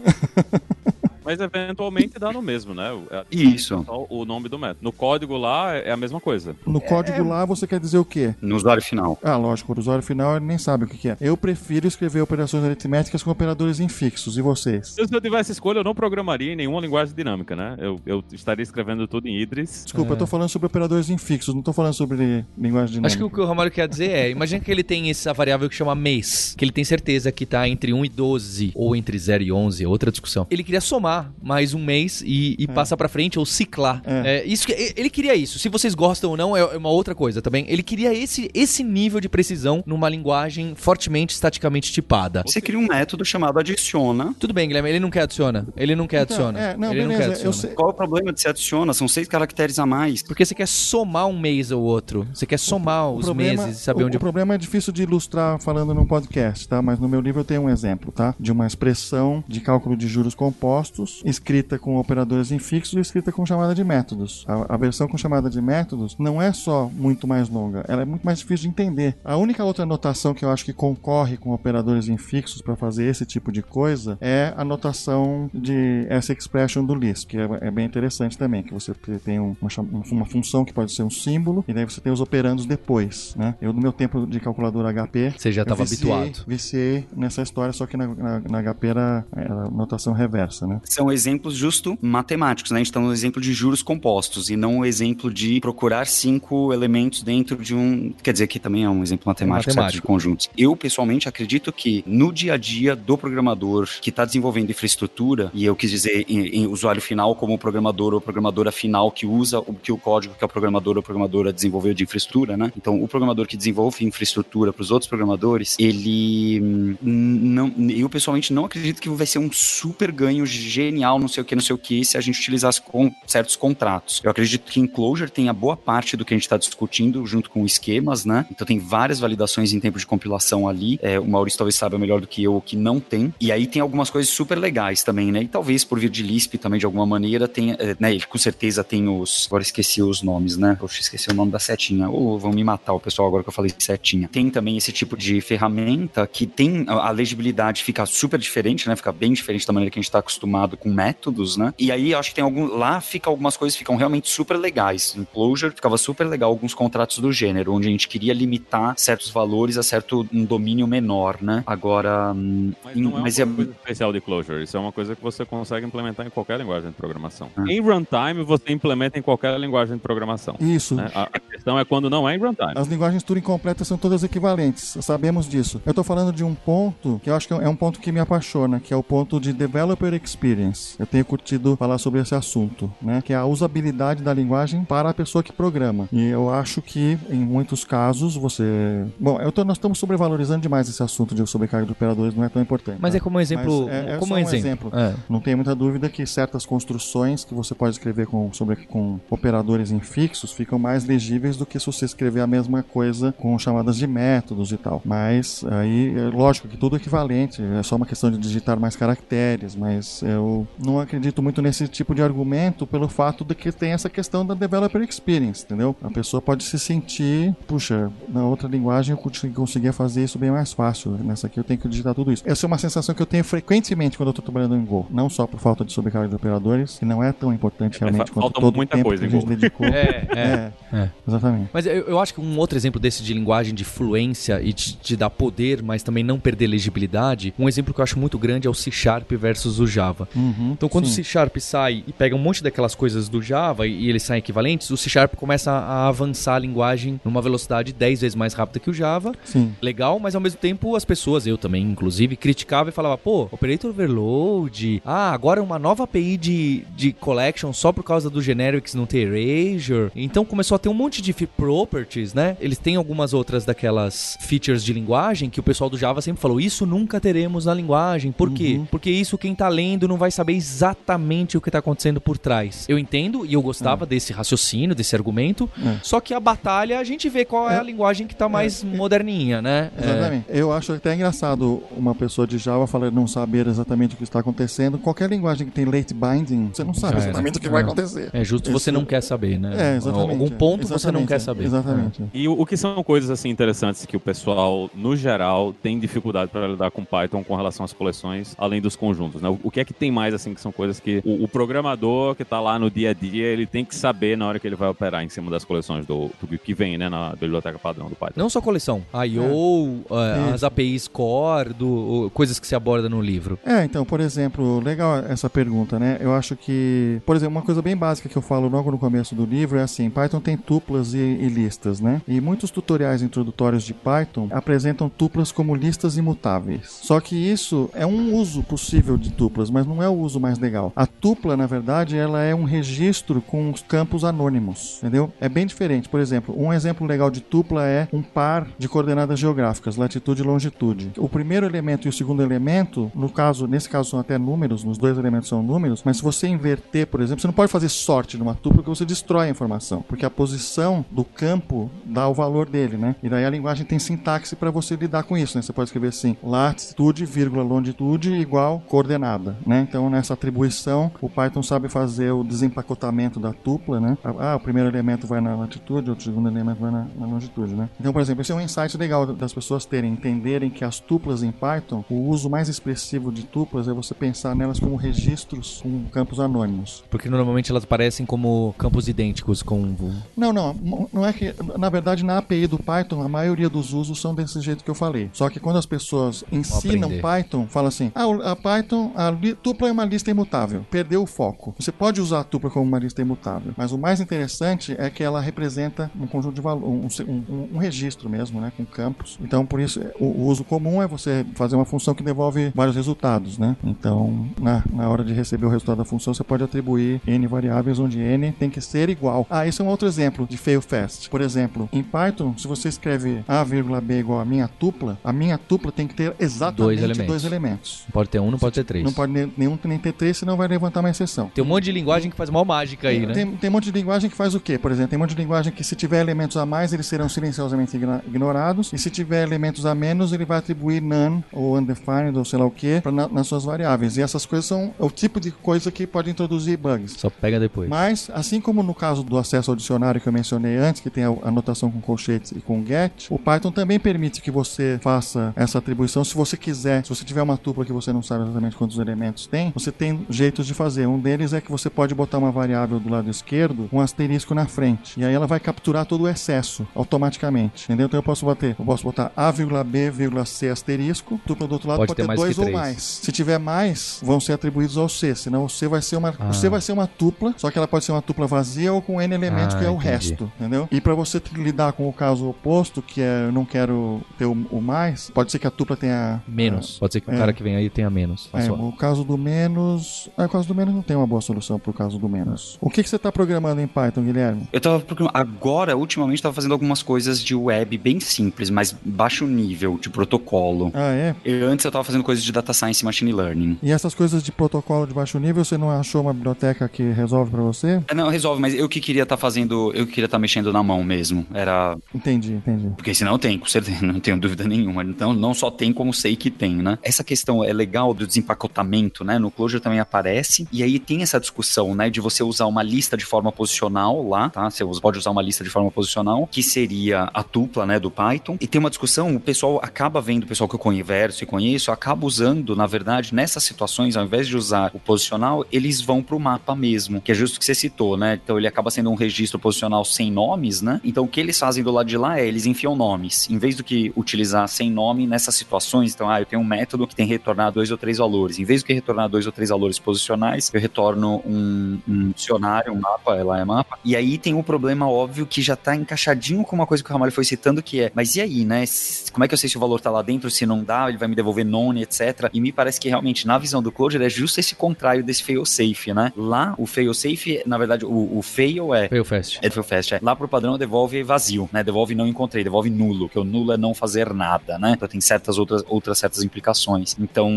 Mas eventualmente dá no mesmo, né? É Isso. só o nome do método. No código lá é a mesma coisa. No código lá você quer dizer o quê? no usuário final. Ah, lógico, o usuário final ele nem sabe o que é. Eu prefiro escrever operações aritméticas com operadores infixos. E vocês? Se eu tivesse escolha, eu não programaria em nenhuma linguagem dinâmica, né? Eu, eu estaria escrevendo tudo em Idris. Desculpa, eu tô falando sobre operadores infixos, não tô falando sobre linguagem dinâmica. Acho que o que o Romário quer dizer é, imagina que ele tem essa variável que chama mês, que ele tem certeza que tá entre 1 e 12, ou entre 0 e 11, é outra discussão. Ele queria somar mais um mês e, e passar pra frente, ou ciclar. É. É, isso que, ele queria isso. Se vocês gostam ou não, é uma outra coisa também. Ele queria esse, esse nível de precisão numa linguagem fortemente estaticamente tipada. Você cria um método chamado adiciona. Tudo bem, Guilherme, ele não quer adiciona. Ele não quer Então, adiciona. é, não, ele não quer beleza, adiciona. eu sei. Qual é o problema de se adiciona? São seis caracteres a mais. Porque você quer somar um mês ao outro. Você quer somar os meses e saber o, onde... o problema é difícil de ilustrar falando num podcast, tá? Mas no meu livro eu tenho um exemplo, tá? De uma expressão de cálculo de juros compostos, escrita com operadores infixos e escrita com chamada de métodos. A, a versão com chamada de métodos não é só muito mais longa, ela é muito mais difícil de entender. A única outra notação que eu acho que concorre com operadores infixos para fazer esse tipo de coisa é a notação de essa expression do Lisp, que é, é bem interessante também, que você tem um- uma, uma função que pode ser um símbolo e daí você tem os operandos depois, né? Eu no meu tempo de calculadora HP Você já estava habituado. Viciei nessa história, só que na, na, na HP era, era notação reversa, né? São exemplos justo matemáticos, né? A gente está no exemplo de juros compostos e não o exemplo de procurar cinco elementos dentro de um. Quer dizer, que também é um exemplo matemático, matemático. de conjuntos. Eu, pessoalmente, acredito que no dia a dia do programador que está desenvolvendo infraestrutura, e eu quis dizer em, em usuário final como o programador ou programadora final que usa o que o código que a programadora ou programadora desenvolveu de infraestrutura, né? Então, o programador que desenvolve infraestrutura para os outros programadores, ele hum, não, eu pessoalmente não acredito que vai ser um super ganho genial, não sei o que, não sei o que, se a gente utilizasse com certos contratos. Eu acredito que em Clojure tem a boa parte do que a gente está discutindo junto com esquemas, né? Então tem várias validações em tempo de compilação ali. É, o Maurício talvez saiba melhor do que eu o que não tem. E aí tem algumas coisas super legais também, né? E talvez por vir de Lisp também de alguma maneira tenha, é, né? Ele com certeza tem os. Agora esqueci os nomes, né? Poxa, esqueci o nome da setinha. Ou vão me matar o pessoal agora que eu falei setinha. Tem também esse tipo de ferramenta que tem a legibilidade fica super diferente, né? Fica bem diferente da maneira que a gente está acostumado acordo com métodos, né? E aí acho que tem algum. Lá fica algumas coisas ficam realmente super legais. Em Clojure ficava super legal alguns contratos do gênero, onde a gente queria limitar certos valores a certo um domínio menor, né? Agora. hum, Mas em- não é uma mas coisa especial de Clojure. Isso é uma coisa que você consegue implementar em qualquer linguagem de programação. Ah. Em runtime, você implementa em qualquer linguagem de programação. Isso. né? A, a questão é quando não é em runtime. As linguagens Turing completas são todas equivalentes, sabemos disso. Eu estou falando de um ponto que eu acho que é um ponto que me apaixona, que é o ponto de Developer Experience. Eu tenho curtido falar sobre esse assunto, né? Que é a usabilidade da linguagem para a pessoa que programa. E eu acho que, em muitos casos, você... Bom, tô- nós estamos sobrevalorizando demais esse assunto de sobrecarga de operadores, não é tão importante. Mas tá? é como um exemplo. Mas é- é como um um exemplo. exemplo. É. Não tem muita dúvida que certas construções que você pode escrever com, sobre, com operadores infixos ficam mais legíveis do que se você escrever a mesma coisa com chamadas de métodos e tal. Mas aí, é lógico que tudo é equivalente, é só uma questão de digitar mais caracteres, mas eu não acredito muito nesse tipo de argumento pelo fato de que tem essa questão da developer experience, entendeu? A pessoa pode se sentir, puxa, na outra linguagem eu consegui- conseguia fazer isso bem mais fácil, nessa aqui eu tenho que digitar tudo isso. Essa é uma sensação que eu tenho frequentemente quando eu estou trabalhando em Go, não só por falta de sobrecarga de operadores, que não é tão importante realmente fa- quanto falta todo o muita tempo coisa que a em gente Go. dedicou. É, é. É, exatamente. Mas eu, eu acho que um outro exemplo desse de linguagem de fluência e de, de dar poder, mas também não perder legibilidade, um exemplo que eu acho muito grande é o C Sharp versus o Java. Uhum, Então, quando sim. o C Sharp sai e pega um monte daquelas coisas do Java e, eles saem equivalentes, o C Sharp começa a, avançar a linguagem numa velocidade 10 vezes mais rápida que o Java. Sim. Legal, mas ao mesmo tempo as pessoas, eu também inclusive, criticava e falava, pô, operator overload, ah, agora uma nova API de, de collection só por causa do generics não ter erasure. Então começou a ter um monte de properties, né? Eles têm algumas outras daquelas features de linguagem que o pessoal do Java sempre falou, isso nunca teremos na linguagem. Por quê? Porque isso quem tá lendo não vai saber exatamente o que tá acontecendo por trás. Eu entendo e eu gostava desse raciocínio, desse argumento, É. só que a batalha a gente vê qual é, É. a linguagem que tá mais moderninha, né? É. Exatamente. Eu acho até engraçado uma pessoa de Java falar não saber exatamente o que está acontecendo. Qualquer linguagem que tem late binding, você não sabe exatamente o que vai É. acontecer. É justo você Esse- não quer saber, né? É, exatamente. Algum ponto você não Exatamente, quer saber. Exatamente. E o, que são coisas assim interessantes que o pessoal, no geral, tem dificuldade para lidar com Python com relação às coleções, além dos conjuntos, né? O, o que é que tem mais assim que são coisas que o, o programador que tá lá no dia a dia, ele tem que saber na hora que ele vai operar em cima das coleções do, do que vem, né, na biblioteca padrão do Python. Não só coleção, I.O., uh, as APIs core, do, uh, coisas que se aborda no livro. É, então, por exemplo, legal essa pergunta, né? Eu acho que, por exemplo, uma coisa bem básica que eu falo logo no começo do livro é assim: Python tem tuplas e, e listas, né? E muitos tutoriais introdutórios de Python apresentam tuplas como listas imutáveis. Só que isso é um uso possível de tuplas, mas não é o uso mais legal. A tupla, na verdade, ela é um registro com os campos anônimos, entendeu? É bem diferente. Por exemplo, um exemplo legal de tupla é um par de coordenadas geográficas, latitude e longitude. O primeiro elemento e o segundo elemento, no caso, nesse caso são até números, nos dois elementos são números, mas se você inverter, por exemplo, você não pode fazer sorte numa tupla porque você destrói a informação, porque a posição do campo dá o valor dele, né? E daí a linguagem tem sintaxe para você lidar com isso, né? Você pode escrever assim: latitude, vírgula, longitude igual coordenada, né? Então nessa atribuição, o Python sabe fazer o desempacotamento da tupla, né? Ah, o primeiro elemento vai na latitude, o segundo elemento vai na, na longitude, né? Então, por exemplo, esse é um insight legal das pessoas terem, entenderem que as tuplas em Python, o uso mais expressivo de tuplas é você pensar nelas como registros com campos anônimos. Porque normalmente elas parecem como campos idênticos com. Não, não, não é que, na verdade, na API do Python, a maioria dos usos são desse jeito que eu falei. Só que quando as pessoas ensinam. Python, falam assim: ah, a Python, a li- tupla é uma lista imutável. Perdeu o foco. Você pode usar a tupla como uma lista imutável, mas o mais interessante é que ela representa um conjunto de valores, um, um- um registro mesmo, né, com campos. Então, por isso, o, o uso comum é você fazer uma função que devolve vários resultados, né? Então, na, na hora de receber o resultado da função, você pode atribuir n variáveis, onde n tem que ser igual. Ah, esse é um outro exemplo de fail fast. Por exemplo, em Python, se você escreve a, vírgula b igual a minha tupla, a minha tupla tem que ter exatamente Dois dois elementos. elementos. Não pode ter um, não pode ter três. Não pode ne- nenhum nem ter três, senão vai levantar uma exceção. Tem um monte de linguagem que faz mal mágica aí, né? Tem, tem um monte de linguagem que faz o quê? Por exemplo, tem um monte de linguagem que se tiver elementos a mais, eles serão silenciosamente ignorados, e se tiver elementos a menos, ele vai atribuir none, ou undefined, ou sei lá o que, nas suas variáveis. E essas coisas são o tipo de coisa que pode introduzir bugs. Só pega depois. Mas, assim como no caso do acesso ao dicionário que eu mencionei antes, que tem a anotação com colchetes e com get, o Python também permite que você faça essa atribuição se você quiser. Se você tiver uma tupla que você não sabe exatamente quantos elementos tem, você tem jeitos de fazer. Um deles é que você pode botar uma variável do lado esquerdo, um asterisco na frente. E aí ela vai capturar todo o excesso automaticamente. Entendeu? Então eu posso bater, eu posso botar A, B, C asterisco, dupla do outro lado Pode pode, ter ter, dois ou três. mais. Se tiver mais, vão ser atribuídos ao C, senão o C vai ser uma, Ah. o C vai ser uma tupla, só que ela pode ser uma tupla vazia ou com N elementos, Ah, que é o entendi. resto, entendeu? E para você lidar com o caso oposto, que é eu não quero ter o, o mais, pode ser que a tupla tenha Menos. Pode ser que o É. cara que vem aí tenha menos. É, o caso do menos. Ah, o caso do menos não tem uma boa solução pro caso do menos. O que, que você está programando em Python, Guilherme? Eu tava procurando. Agora, ultimamente, tava fazendo algumas coisas de web bem simples, mas baixo nível, de protocolo. Ah, é? E antes eu tava fazendo coisas de data science e machine learning. E essas coisas de protocolo de baixo nível, você não achou uma biblioteca que resolve para você? É, Não, resolve, mas eu que queria estar fazendo. Eu que queria estar mexendo na mão mesmo. Era. Entendi, entendi. Porque senão tem, com certeza, não tenho dúvida nenhuma. Então, não só tem, como sei que tem, né? Essa questão é legal do desempacotamento, né? No Clojure também aparece. E aí tem essa discussão, né? De você usar uma lista de forma posicional lá, tá? Você pode usar uma lista de forma posicional, que seria a tupla, né? Do Python. E tem uma discussão, o pessoal acaba vendo, o pessoal que eu converso e conheço, acaba usando, na verdade, nessas situações, ao invés de usar o posicional, eles vão pro mapa mesmo, que é justo o que você citou, né? Então ele acaba sendo um registro posicional sem nomes, né? Então o que eles fazem do lado de lá é eles enfiam nomes. Em vez do que utilizar sem nome nessas situações, então, ah, eu tenho um método que tem que retornar dois ou três valores. Em vez do que retornar dois ou três valores posicionais, eu retorno um, um dicionário, um mapa, lá é mapa. E aí tem um problema óbvio que já tá encaixadinho com uma coisa que o Ramalho foi citando, que é, mas e aí, né? Como é que eu sei se o valor tá lá dentro, se não dá, ele vai me devolver none, etc. E me parece que realmente, na visão do Clojure, é justo esse contrário desse fail-safe, né? Lá, o fail-safe, na verdade, o, o fail é Fail fast. é do fast, é. Lá pro padrão devolve vazio, né? Devolve não encontrei, devolve nulo, que o nulo é não fazer nada, né? Então tem certas outras, outras certas implicações. Então,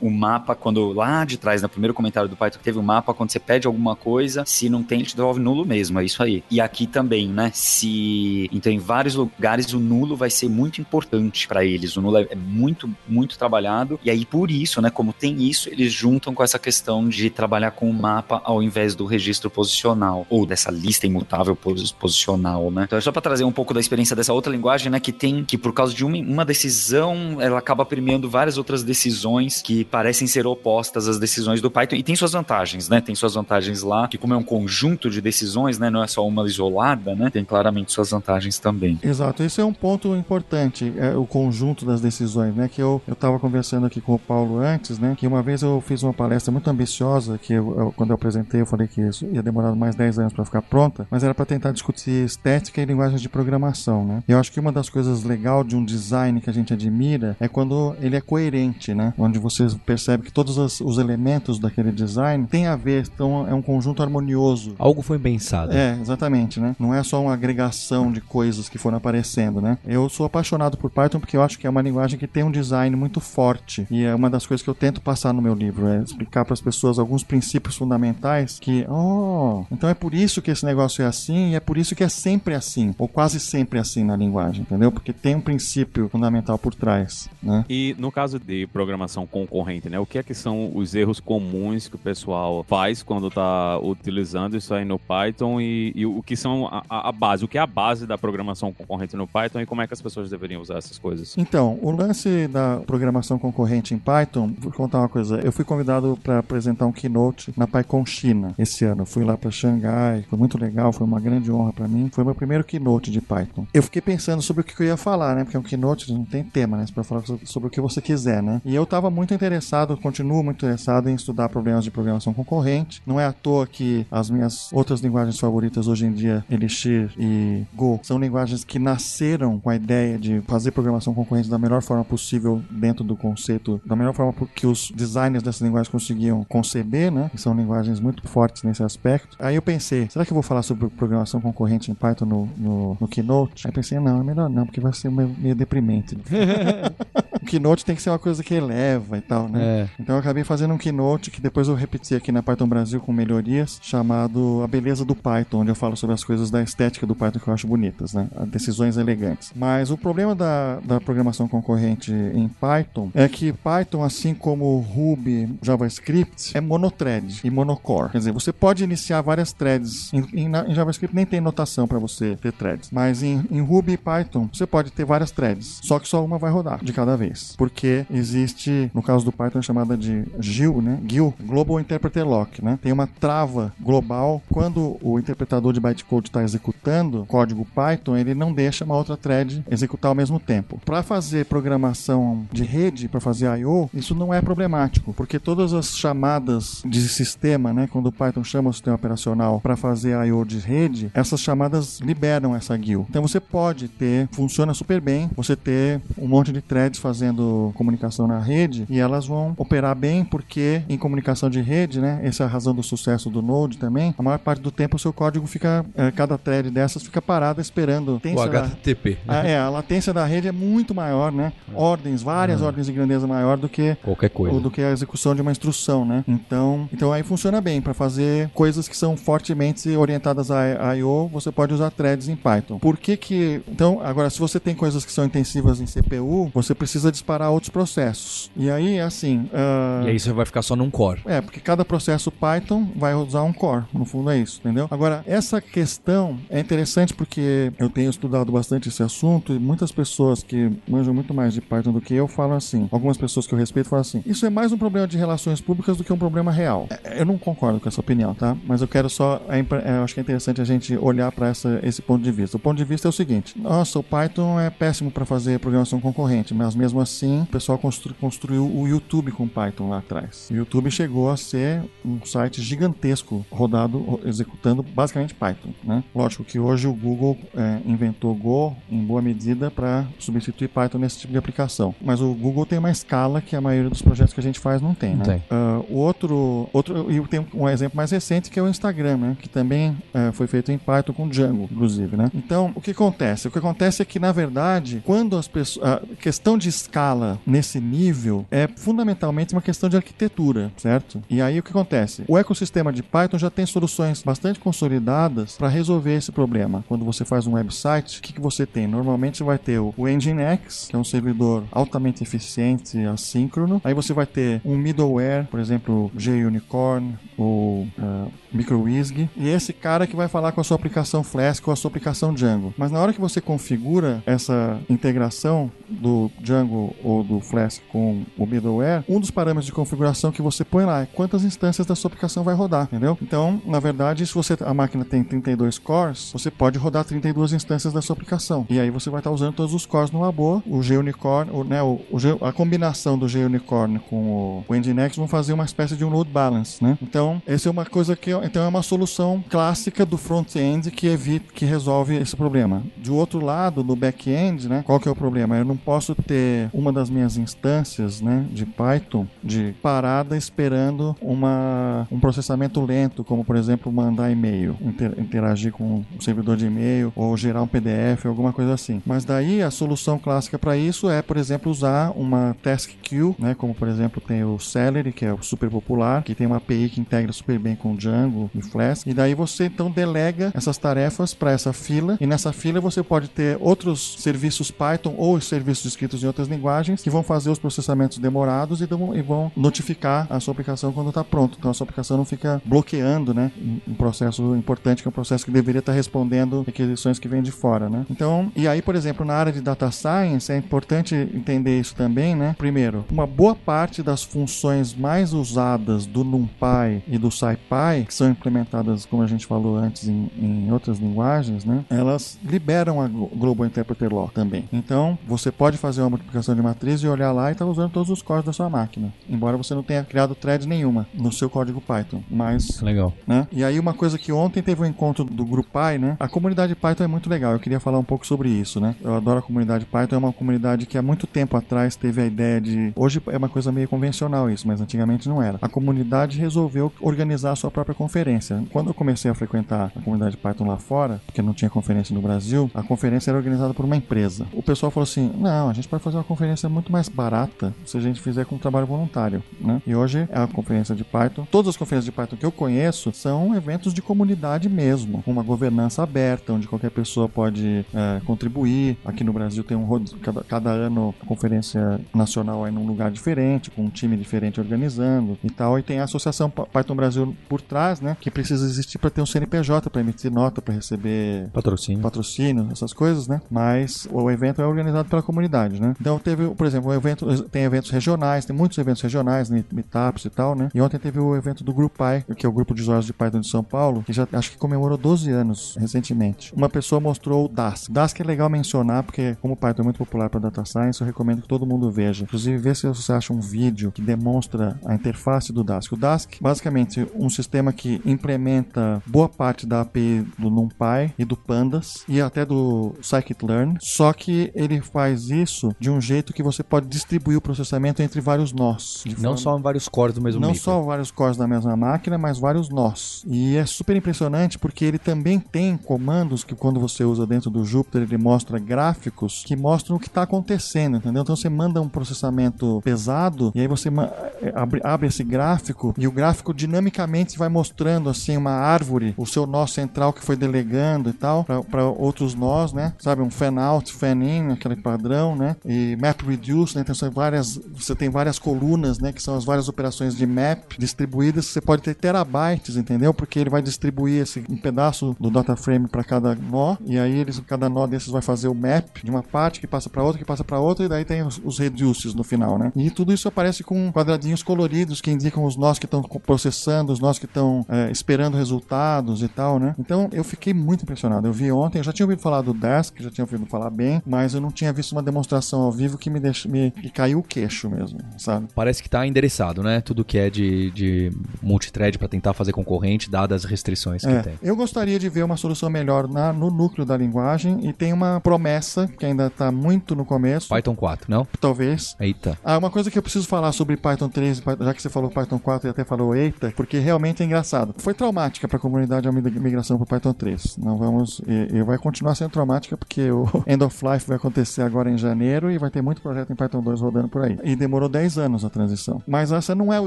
o mapa, quando lá de trás, no primeiro comentário do Python, que teve o mapa, quando você pede alguma coisa, se não tem, ele te devolve nulo mesmo, é isso aí. E aqui também, né? Se. Então, em vários lugares, o nulo vai ser muito importante para eles. O nulo é, é muito, muito trabalhado. E aí, por isso, né? Como tem isso, eles juntam com essa questão de trabalhar com o mapa ao invés do registro posicional, ou dessa lista imutável pos- posicional, né? Então é só para trazer um pouco da experiência dessa outra linguagem, né? Que tem que, por causa de uma, uma decisão, ela acaba premiando várias outras decisões que parecem ser opostas às decisões do Python. E tem suas vantagens, né? Tem suas vantagens lá, que como é um conjunto de decisões, né? Não é só uma isolada, né? Tem claramente suas vantagens também. Exato, esse é um ponto importante, é o conjunto das decisões, né? Que eu, eu tava conversando aqui com o Paulo antes, né? Que uma vez eu fiz uma palestra muito ambiciosa, que eu- eu- quando eu apresentei eu falei que ia demorar mais 10 anos para ficar pronta, mas era para tentar discutir estética e linguagens de programação, né? E eu acho que uma das coisas legais de um design que a gente admira é quando ele é coerente, né? Onde você percebe que todos as- os elementos daquele design têm a ver, então é um conjunto harmonioso. Algo foi pensado. É, exatamente, né? Não é só uma agregação de coisas que foram aparecendo, né? Eu sou apaixonado por Python porque eu acho que é uma linguagem que tem um design muito forte. E é uma das coisas que eu tento passar no meu livro, é explicar para as pessoas alguns princípios fundamentais que, oh, então é por isso que esse negócio é assim e é por isso que é sempre assim, ou quase sempre assim na linguagem, entendeu? Porque tem um princípio fundamental por trás, né? E no caso de programação concorrente, né? O que é que são os erros comuns que o pessoal faz quando está utilizando isso aí no Python e, e o que são a, a- base, o que é a base da programação concorrente no Python e como é que as pessoas deveriam usar essas coisas? Então, o lance da programação concorrente em Python, vou contar uma coisa. Eu fui convidado para apresentar um keynote na PyCon China esse ano. Fui lá para Xangai, foi muito legal, foi uma grande honra para mim. Foi meu primeiro keynote de Python. Eu fiquei pensando sobre o que eu ia falar, né? Porque um keynote não tem tema, né? Você pode falar sobre o que você quiser, né? E eu estava muito interessado, continuo muito interessado em estudar problemas de programação concorrente. Não é à toa que as minhas outras linguagens favoritas hoje em dia, Elixir e Go, são linguagens que nasceram com a ideia de fazer programação concorrente da melhor forma possível dentro do conceito, da melhor forma que os designers dessas linguagens conseguiam conceber, né? E são linguagens muito fortes nesse aspecto. Aí eu pensei, será que eu vou falar sobre programação concorrente em Python no, no, no Keynote? Aí pensei, não, é melhor não, porque vai ser meio, meio deprimente. Keynote tem que ser uma coisa que eleva e tal, né? É. Então eu acabei fazendo um keynote que depois eu repeti aqui na Python Brasil com melhorias, chamado A Beleza do Python, onde eu falo sobre as coisas da estética do Python que eu acho bonitas, né? As Decisões elegantes. Mas o problema da, da programação concorrente em Python é que Python, assim como Ruby, JavaScript, é monothread e monocore. Quer dizer, você pode iniciar várias threads. Em, em, em JavaScript nem tem notação para você ter threads. Mas em, em Ruby e Python, você pode ter várias threads. Só que só uma vai rodar de cada vez. Porque existe, no caso do Python, chamada de GIL, né? GIL, Global Interpreter Lock, né? Tem uma trava global. Quando o interpretador de bytecode está executando código Python, ele não deixa uma outra thread executar ao mesmo tempo. Para fazer programação de rede, para fazer I/O, isso não é problemático, porque todas as chamadas de sistema, né, quando o Python chama o sistema operacional para fazer I/O de rede, essas chamadas liberam essa GIL. Então você pode ter, funciona super bem, você ter um monte de threads fazendo comunicação na rede e elas vão operar bem porque em comunicação de rede, né, essa é a razão do sucesso do Node também, a maior parte do tempo o seu código fica, eh, cada thread dessas fica parada esperando. O HTTP. A, é, a latência da rede é muito maior, né? Ordens, várias ordens de grandeza maior do que Qualquer coisa. do que a execução de uma instrução, né? Então, então aí funciona bem para fazer coisas que são fortemente orientadas a I/O. Você pode usar threads em Python. Por que que então agora se você tem coisas que são intensivas em CPU, você precisa disparar outros processos. E aí assim, ah, E aí você vai ficar só num core. é, porque cada processo Python vai usar um core, no fundo é isso, entendeu? Agora, essa questão é interessante porque eu tenho estudado bastante esse assunto e muitas pessoas que manjam muito mais de Python do que eu falam assim, algumas pessoas que eu respeito falam assim, isso é mais um problema de relações públicas do que um problema real. É, Eu não concordo com essa opinião, tá? Mas eu quero só, é é, eu acho que é interessante a gente olhar para esse ponto de vista. O ponto de vista é o seguinte, nossa, o Python é péssimo para fazer programação concorrente, mas mesmo assim o pessoal constru- construiu o YouTube com Python lá atrás. O YouTube chegou a ser um site gigantesco rodado, ro- executando basicamente Python, né? Lógico que hoje o Google é, inventou Go em boa medida para substituir Python nesse tipo de aplicação. Mas o Google tem uma escala que a maioria dos projetos que a gente faz não tem, né? tem. O outro, outro, e tem um exemplo mais recente que é o Instagram, né? Que também eh, foi feito em Python com Django, inclusive, né? Então, o que acontece? O que acontece é que, na verdade, quando as pessoas. A questão de escala nesse nível é fundamentalmente uma questão de arquitetura, certo? E aí o que acontece? O ecossistema de Python já tem soluções bastante consolidadas para resolver esse problema. Quando você faz um website, o que, que você tem? Normalmente vai ter o, Nginx, que é um servidor altamente eficiente assíncrono. Aí você vai ter um middleware, por exemplo, JUnicorn ou uh, MicroWizg. E esse cara que vai falar com a sua aplicação Flask ou a sua aplicação Django. Mas na hora que você configura essa integração do Django ou do Flask com o middleware, um dos parâmetros de configuração que você põe lá é quantas instâncias da sua aplicação vai rodar, entendeu? Então, na verdade, se você a máquina tem 32 cores, você pode rodar 32 instâncias da sua aplicação. E aí você vai estar usando todos os cores numa boa. O G-Unicorn, o, né, o, o a combinação do G-Unicorn com o, o Nginx vão fazer uma espécie de um load balance, né? Então, essa é uma coisa que então é uma solução clássica do front-end que evita que resolve esse problema. De outro lado, no back-end, né, qual que é o problema? Eu não posso ter uma das minhas instâncias, né, de Python de parada esperando uma um processamento lento, como por exemplo mandar e-mail, inter- interagir com um servidor de e-mail ou gerar um PDF, alguma coisa assim. Mas daí a solução clássica para isso é, por exemplo, usar uma task queue, né, como por exemplo tem o Celery, que é o super popular, que tem uma API que integra super bem com Django e Flask, e daí você então delega essas tarefas para essa fila, e nessa fila você pode ter outros serviços Python ou serviços escritos em outras linguagens que vão fazer os processamentos demorados e, e vão notificar a sua aplicação quando está pronto. Então a sua aplicação não fica bloqueando, né, um processo importante que é um processo que deveria estar respondendo requisições que vêm de fora, né? Então, e aí, por exemplo, na área de data science é importante entender isso também, né? Primeiro, uma boa parte das funções mais usadas do NumPy e do SciPy, são implementadas, como a gente falou antes, em, em outras linguagens, né? Elas liberam a Glo- Global Interpreter Law também. Então, você pode fazer uma multiplicação de matriz e olhar lá e estar usando todos os códigos da sua máquina. Embora você não tenha criado thread nenhuma no seu código Python. Mas Legal. né? E aí uma coisa que ontem teve um encontro do grupo né? A comunidade Python é muito legal. Eu queria falar um pouco sobre isso, né? Eu adoro a comunidade Python. É uma comunidade que há muito tempo atrás teve a ideia de. Hoje é uma coisa meio convencional isso, mas antigamente não era. A comunidade resolveu organizar a sua própria conferência. Quando eu comecei a frequentar a comunidade Python lá fora, porque não tinha conferência no Brasil, a conferência era organizada por uma empresa. O pessoal falou assim: não, a gente pode fazer uma conferência muito mais barata se a gente fizer com trabalho voluntário, né? E hoje é a conferência de Python. Todas as conferências de Python que eu conheço são eventos de comunidade mesmo, com uma governança aberta, onde qualquer pessoa pode é, contribuir. Aqui no Brasil tem um cada, cada ano a conferência nacional é num lugar diferente, com um time diferente organizando e tal. E tem a Associação Python Brasil por trás, né? Que precisa existir para ter um CNPJ, para emitir nota, para receber Patrocínio. patrocínio, essas coisas, né? Mas o evento é organizado pela comunidade, né? Então teve, por exemplo, um evento, tem eventos regionais, tem muitos eventos regionais, meetups e tal, né? E ontem teve o evento do GroupPy, que é o grupo de usuários de Python de São Paulo, que já acho que comemorou 12 anos recentemente. Uma pessoa mostrou o Dask. Dask é legal mencionar, porque como o Python é muito popular para data science, eu recomendo que todo mundo veja. Inclusive, vê se você acha um vídeo que demonstra a interface do Dask. O Dask, basicamente, um sistema que implementa boa parte da API do NumPy e do Pandas e até do Scikit-learn, só que ele faz isso de um jeito que você pode distribuir o processamento entre vários nós. Não forma... só vários cores do mesmo Não micro. só vários cores da mesma máquina, mas vários nós. E é super impressionante porque ele também tem comandos que quando você usa dentro do Jupyter, ele mostra gráficos que mostram o que está acontecendo, entendeu? Então você manda um processamento pesado e aí você eh, abre, abre esse gráfico e o gráfico dinamicamente vai mostrando assim uma árvore, o seu nó central que foi delegando e tal, para outros nós, né? Sabe, um fan out, fan in, aquele padrão, né? E map reduce, né? Então várias, você tem várias colunas, né? Que são as várias operações de map distribuídas. Você pode ter terabytes, entendeu? Porque ele vai distribuir esse um pedaço do data frame para cada nó e aí eles, cada nó desses vai fazer o map de uma parte que passa para outra, que passa para outra e daí tem os, os reduces no final, né? E tudo isso aparece com quadradinhos coloridos que indicam os nós que estão processando, os nós que estão é, esperando resultados e tal, né? Então eu fiquei muito impressionado. Eu vi ontem, eu já tinha ouvido falar do Desk, já tinha ouvido falar bem, mas eu não tinha visto uma demonstração ao vivo que me, deixou, me que caiu o queixo mesmo, sabe? Parece que tá endereçado, né? Tudo que é de, de multithread para tentar fazer concorrente, dadas as restrições que é, tem. Eu gostaria de ver uma solução melhor na, no núcleo da linguagem e tem uma promessa que ainda está muito no começo. Python 4, não? Talvez. Eita. Ah, uma coisa que eu preciso falar sobre Python 3, já que você falou Python 4 e até falou eita, porque realmente é engraçado. Foi traumática para a comunidade a migração para Python 3. Não vamos e, e, vai continuar sendo traumática porque o End of Life vai acontecer agora em janeiro e vai ter muito projeto em Python 2 rodando por aí. E demorou 10 anos a transição. Mas essa não é o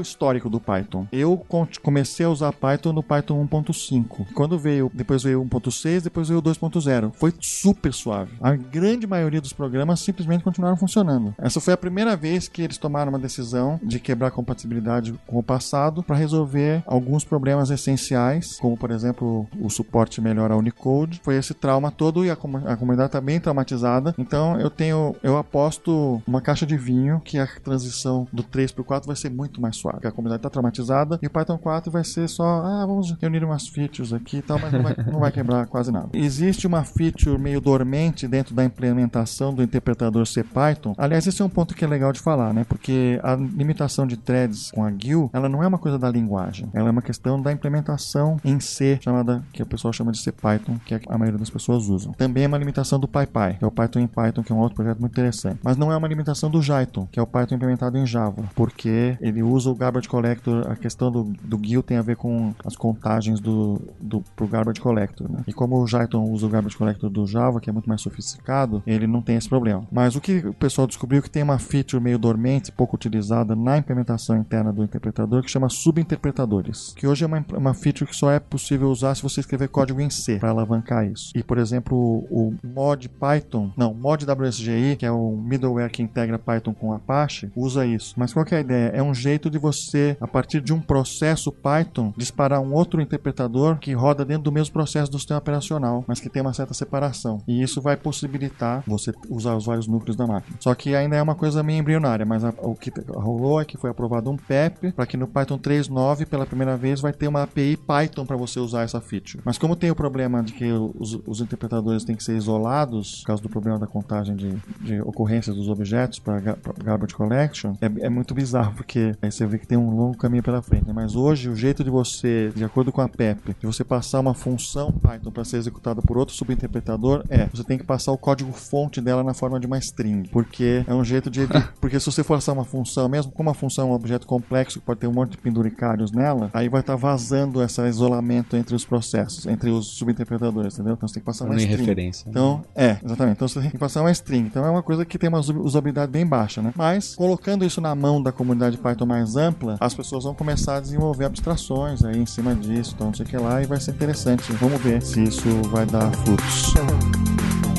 histórico do Python. Eu comecei a usar Python no Python 1.5. Quando veio, depois veio 1.6, depois veio 2.0. Foi super suave. A grande maioria dos programas simplesmente continuaram funcionando. Essa foi a primeira vez que eles tomaram uma decisão de quebrar a compatibilidade com o passado para resolver alguns problemas essenciais, como por exemplo o suporte melhor a Unicode. Foi esse trauma todo e a, com a comunidade está bem traumatizada. Então eu tenho, eu aposto uma caixa de vinho que a transição do 3 para o 4 vai ser muito mais suave. Porque a comunidade está traumatizada e o Python 4 vai ser só, ah, vamos reunir umas features aqui e tal, mas não vai, não vai quebrar quase nada. Existe uma feature meio dormente dentro da implementação do interpretador CPython. Aliás, esse é um ponto que é legal de falar, né? Porque a limitação de threads com a GUI, ela não é uma coisa da linguagem, ela é uma questão da implementação em C, chamada que o pessoal chama de CPython, que a maioria das pessoas usam. Também é uma limitação do PyPy, que é o Python em Python, que é um outro projeto muito interessante. Mas não é uma limitação do Jython, que é o Python implementado em Java, porque ele usa o garbage collector, a questão do, do GUI tem a ver com as contagens do, do pro garbage collector, né? E como o Jython usa o garbage collector do Java, que é muito mais sofisticado, ele não tem esse problema. Mas o que o pessoal descobriu que tem uma feature meio dormente, pouco utilizada na implementação interna do interpretador, que chama subinterpretadores, que hoje é uma, uma feature que só é possível usar se você escrever código em C para alavancar isso. E por exemplo, o, o mod Python, não, mod WSGI, que é o middleware que integra Python com Apache, usa isso. Mas qual é a ideia? É um jeito de você, a partir de um processo Python, disparar um outro interpretador que roda dentro do mesmo processo do sistema operacional, mas que tem uma certa separação. E isso vai possibilitar você usar os vários núcleos da máquina. Só que ainda é uma coisa meio embrionária, mas a, o que rolou é que foi aprovado um PEP para que no Python 3.9, pela primeira vez, vai ter uma API Python para você usar essa feature. Mas como tem o problema de que os, os interpretadores têm que ser isolados, por causa do problema da contagem de, de ocorrências dos objetos para garbage collection, é, é, muito bizarro, porque aí você vê que tem um longo caminho pela frente. Né? Mas hoje, o jeito de você, de acordo com a PEP, de você passar uma função Python para ser executada por outro subinterpretador é, você tem que passar o código fonte dela na forma de uma string, porque é um jeito de porque se você forçar uma função, mesmo como uma função é um objeto complexo que pode ter um monte de penduricários nela, aí vai estar tá vazando esse isolamento entre os processos, entre os subinterpretadores, entendeu? Então você tem que passar uma string. referência. Então, é, exatamente. Então você tem que passar uma string. Então é uma coisa que tem uma usabilidade bem baixa, né? Mas colocando isso na mão da comunidade Python mais ampla, as pessoas vão começar a desenvolver abstrações aí em cima disso, então não sei o que lá, e vai ser interessante. Vamos ver se isso vai dar frutos.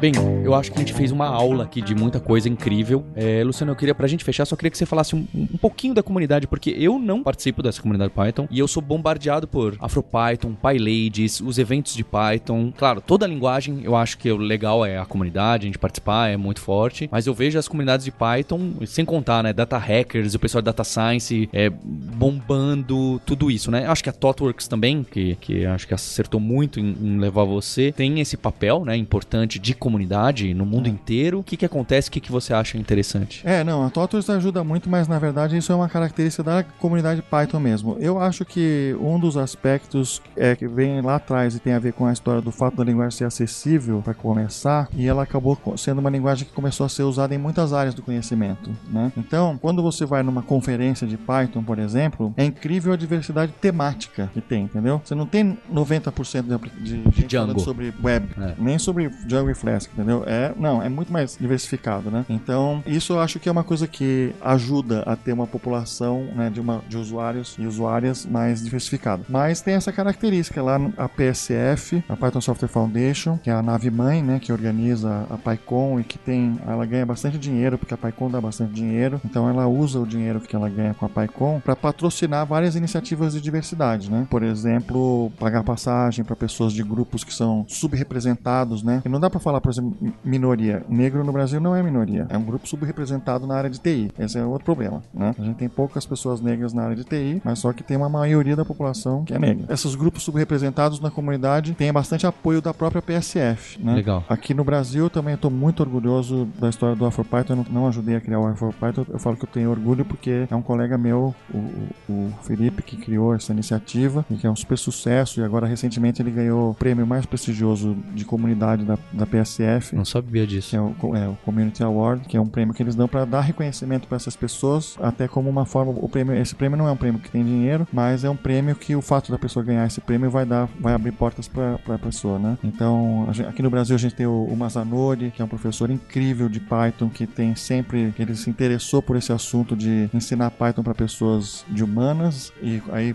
Bem, Eu acho que a gente fez uma aula aqui de muita coisa incrível. É, Luciano, eu queria, pra gente fechar, só queria que você falasse um, um pouquinho da comunidade, porque eu não participo dessa comunidade Python e eu sou bombardeado por AfroPython, PyLadies, os eventos de Python. Claro, toda a linguagem eu acho que o legal é a comunidade, a gente participar, é muito forte, mas eu vejo as comunidades de Python, sem contar, né, data hackers, o pessoal de data science é, bombando, tudo isso, né? Acho que a ThoughtWorks também, que, que acho que acertou muito em, em levar você, tem esse papel, né, importante de comunidade no mundo inteiro. O que que acontece? O que que você acha interessante? É, não, a ThoughtWorks ajuda muito, mas na verdade isso é uma característica da comunidade Python mesmo. Eu acho que um dos aspectos é que vem lá atrás e tem a ver com a história do fato da linguagem ser acessível para começar, e ela acabou sendo uma linguagem que começou a ser usada em muitas áreas do conhecimento, né? Então, quando você vai numa conferência de Python, por exemplo, é incrível a diversidade temática que tem, entendeu? Você não tem 90% de, de gente Django. sobre web, É. nem sobre Django e Flask, entendeu? É, não, é muito mais diversificado, né? Então, isso eu acho que é uma coisa que ajuda a ter uma população né, de, uma, de usuários e usuárias mais diversificada. Mas tem essa característica lá, a PSF, a Python Software Foundation, que é a nave mãe, né, que organiza a PyCon e que tem, ela ganha bastante dinheiro, porque a PyCon dá bastante dinheiro, então ela usa o dinheiro que ela ganha com a PyCon para patrocinar várias iniciativas de diversidade, né? Por exemplo, pagar passagem para pessoas de grupos que são subrepresentados, né? E não dá para falar, por exemplo, minoria. Negro no Brasil não é minoria, é um grupo subrepresentado na área de TI. Esse é outro problema, né? A gente tem poucas pessoas negras na área de TI, mas só que tem uma maioria da população que é negra. Esses grupos subrepresentados na comunidade têm bastante apoio da própria PSF, né? Legal. Aqui no Brasil também estou muito orgulhoso da história do AfroPython. Eu não, ajudei a criar o AfroPython. Eu falo que eu tenho orgulho porque é um colega meu, o, o- o Felipe, que criou essa iniciativa e que é um super sucesso. E agora, recentemente, ele ganhou o prêmio mais prestigioso de comunidade da, da PSF. Não sabia disso. É o, é o Community Award, que é um prêmio que eles dão para dar reconhecimento para essas pessoas, até como uma forma. O prêmio, esse prêmio não é um prêmio que tem dinheiro, mas é um prêmio que o fato da pessoa ganhar esse prêmio vai dar, vai abrir portas para a pessoa, né? Então, gente- aqui no Brasil a gente tem o, o Mazanori, que é um professor incrível de Python, que tem sempre, que ele se interessou por esse assunto de ensinar Python para pessoas de humanas e aí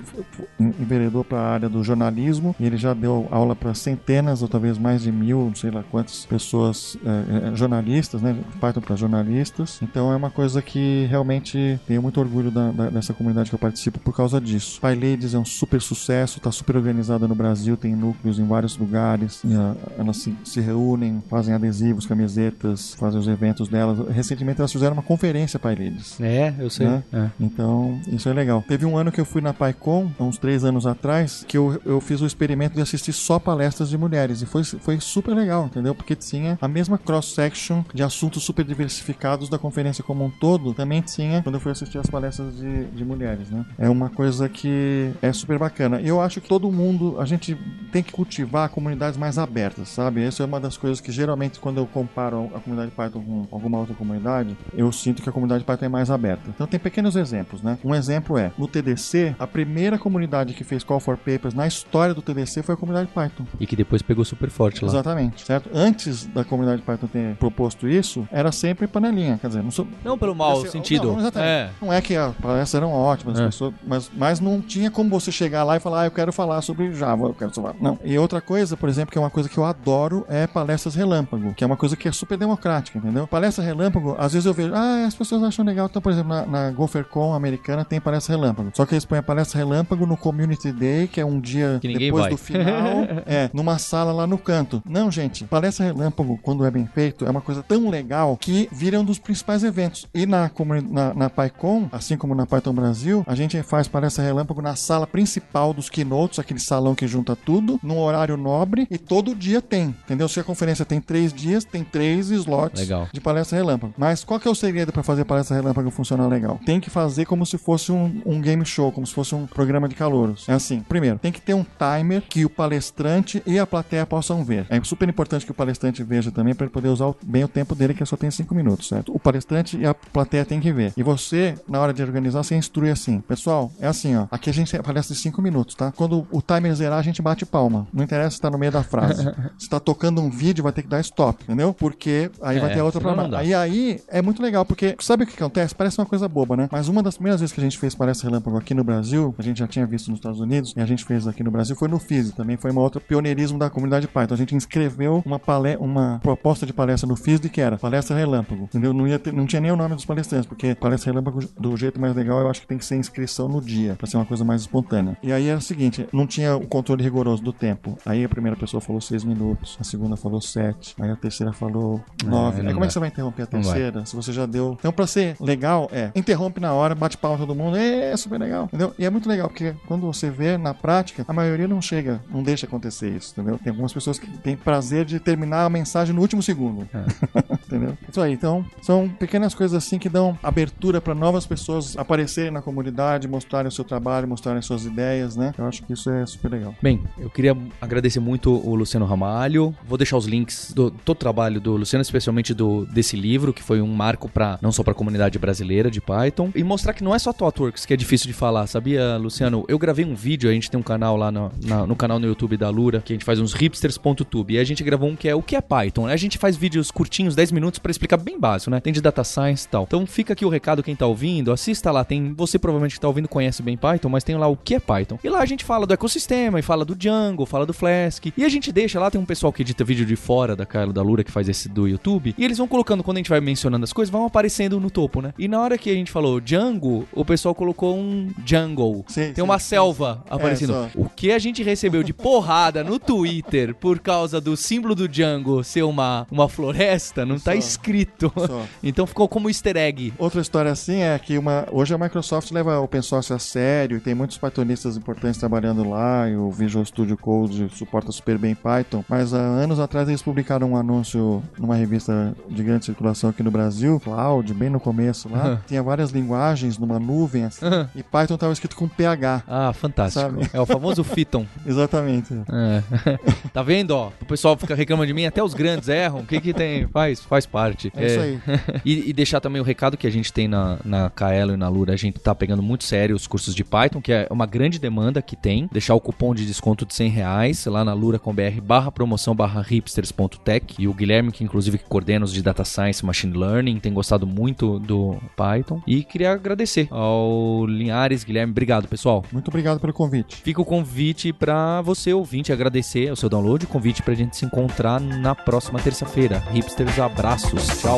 enveredou para a área do jornalismo. E ele já deu aula para centenas ou talvez mais de mil, não sei lá quantas pessoas é, é, jornalistas, né? Python para jornalistas. Então é uma coisa que realmente tenho muito orgulho da- da- dessa comunidade que eu participo por causa disso. PyLadies é um super sucesso, está super organizada no Brasil, tem núcleos em vários lugares. ah, elas se, se reúnem, fazem adesivos, camisetas, fazem os eventos delas. Recentemente elas fizeram uma conferência PyLadies. É, eu sei. Né? É. Então, isso é legal. Teve um ano que eu fui na PyCon, uns três anos atrás, que eu, eu fiz o experimento de assistir só palestras de mulheres. E foi, foi super legal, entendeu? Porque tinha a mesma cross-section de assuntos super diversificados da conferência como um todo, também tinha quando eu fui assistir as palestras de, de mulheres, né? É uma coisa que é super bacana. E eu acho que todo mundo, a gente tem que cultivar comunidades mais abertas, sabe? Essa é uma das coisas que geralmente quando eu comparo a comunidade Python com alguma outra comunidade, eu sinto que a comunidade Python é mais aberta. Então tem pequenos exemplos, né? Um exemplo é, no TDC, a primeira comunidade que fez Call for Papers na história do TDC foi a comunidade Python. E que depois pegou super forte lá. Exatamente, certo? Antes da comunidade Python ter proposto isso, era sempre panelinha, quer dizer, não sou, Não pelo mau sentido. Não, exatamente. é. Não é que as palestras eram ótimas, as É. pessoas, mas, mas não tinha como você chegar lá e falar, ah, eu quero falar sobre Java, eu quero falar. Não. E outra coisa, por exemplo, que é uma coisa que eu adoro, é palestras relâmpago, que é uma coisa que é super democrática, entendeu? Palestra relâmpago, às vezes eu vejo, ah, as pessoas acham legal. Então, por exemplo, na, na GopherCon americana tem palestra relâmpago. Só que eles põem a palestra relâmpago no Community Day, que é um dia depois vai. do final, é, numa sala lá no canto. Não, gente, palestra relâmpago, quando é bem feito, é uma coisa tão legal que vira um dos principais eventos. E na, na, na PyCon, assim como na Python Brasil, a gente faz palestra relâmpago na sala principal dos keynotes, aquele salão que junta tudo, num horário nobre, e todo dia tem, entendeu? Se a conferência tem três dias, tem três slots Legal. de palestra relâmpago. Mas qual que é o segredo para fazer palestra relâmpago funcionar legal? Tem que fazer como se fosse um, um game show, como se fosse um programa de calouros. É assim, primeiro, tem que ter um timer que o palestrante e a plateia possam ver. É super importante que o palestrante veja também para ele poder usar bem o tempo dele, que só tem cinco minutos, certo? O palestrante e a plateia tem que ver. E você, na hora de organizar, você instrui assim. Pessoal, é assim, ó. Aqui a gente palestra de cinco minutos, tá? Quando o timer zerar, a gente bate palma. Não interessa se tá no meio da frase. se tá tocando um vídeo, vai ter que dar stop, entendeu? Porque aí vai É, ter outra pra. E aí é muito legal, porque sabe o que acontece? Parece uma coisa boba, né? Mas uma das primeiras vezes que a gente fez palestra relâmpago aqui no Brasil, a gente já tinha visto nos Estados Unidos, e a gente fez aqui no Brasil, foi no FISI. Também foi uma outra pioneirismo da comunidade Python. A gente inscreveu uma, palé uma proposta de palestra no FISD que era palestra relâmpago, entendeu? Não, ia ter, não tinha nem o nome dos palestrantes, porque palestra relâmpago do jeito mais legal eu acho que tem que ser inscrição no dia, pra ser uma coisa mais espontânea. E aí era o seguinte, não tinha o controle rigoroso do tempo. Aí a primeira pessoa falou seis minutos, a segunda falou sete, aí a terceira falou nove. não aí como é que você vai interromper a terceira? Se você já deu. Então, pra ser legal, é interrompe na hora, bate palma todo mundo, é super legal, entendeu? E é muito legal, porque quando você vê na prática, a maioria não chega, não deixa acontecer isso, entendeu? Tem algumas pessoas que têm prazer de terminar a mensagem no último segundo. entendeu? Isso aí, então, são pequenas coisas assim que dão abertura para novas pessoas aparecerem na comunidade, mostrarem o seu trabalho, mostrarem suas ideias, né? Eu acho que isso é super legal. Bem, eu queria agradecer muito o Luciano Ramalho. Vou deixar os links do todo o trabalho do Luciano, especialmente do desse livro, que foi um marco para não só para a comunidade brasileira de Python, e mostrar que não é só ThoughtWorks que é difícil de falar, sabia, Luciano? Eu gravei um vídeo, a gente tem um canal lá no, na- no canal no YouTube da Lura, que a gente faz uns hipsters.tube, e a gente gravou um que é o que é Python. A gente faz vídeos curtinhos, 10 minutos, para explicar bem básico, né? Tem de data science e tal. Então fica aqui o recado quem tá ouvindo, assista lá, tem você provavelmente que tá ouvindo conhece bem Python, mas tem lá o que é Python. E lá a gente fala do ecossistema, e fala do Django, fala do Flask, e a gente deixa lá, tem um pessoal que edita vídeo de fora da Carla da Lura que faz esse do YouTube, e eles vão colocando quando a gente vai mencionando as coisas, vão aparecendo no topo, né? E na hora que a gente falou Django, o pessoal colocou um jungle. Sim, tem uma sim. selva aparecendo. só. o que a gente recebeu de porrada no Twitter por causa do símbolo do Django ser uma, uma floresta, não tá Só. escrito. Só. Então ficou como easter egg. Outra história assim é que uma, hoje a Microsoft leva o open source a sério, e tem muitos pythonistas importantes trabalhando lá, e o Visual Studio Code suporta super bem Python, mas há anos atrás eles publicaram um anúncio numa revista de grande circulação aqui no Brasil, Cloud, bem no começo lá, tinha várias linguagens numa nuvem assim, e Python estava escrito com PH. Ah, fantástico. Sabe? É o famoso Python. Exatamente. É. tá vendo, ó? O pessoal fica reclamando de mim, até os grandes erram. O que que tem? Faz, faz parte. É, isso aí. E, e deixar também o recado que a gente tem na, na Kaelo e na Lura, a gente tá pegando muito sério os cursos de Python, que é uma grande demanda que tem. Deixar o cupom de desconto de 100 reais lá na lura.com.br barra promoção barra hipsters.tech. E o Guilherme, que inclusive coordena os de Data Science Machine Learning, tem gostado muito do Python. E queria agradecer ao Linhares, Guilherme. Obrigado, pessoal. Muito obrigado pelo convite. Fica o convite pra você, ouvinte, agradecer o seu download, o convite pra gente se encontrar na próxima terça-feira. Hipsters, abraços. Tchau.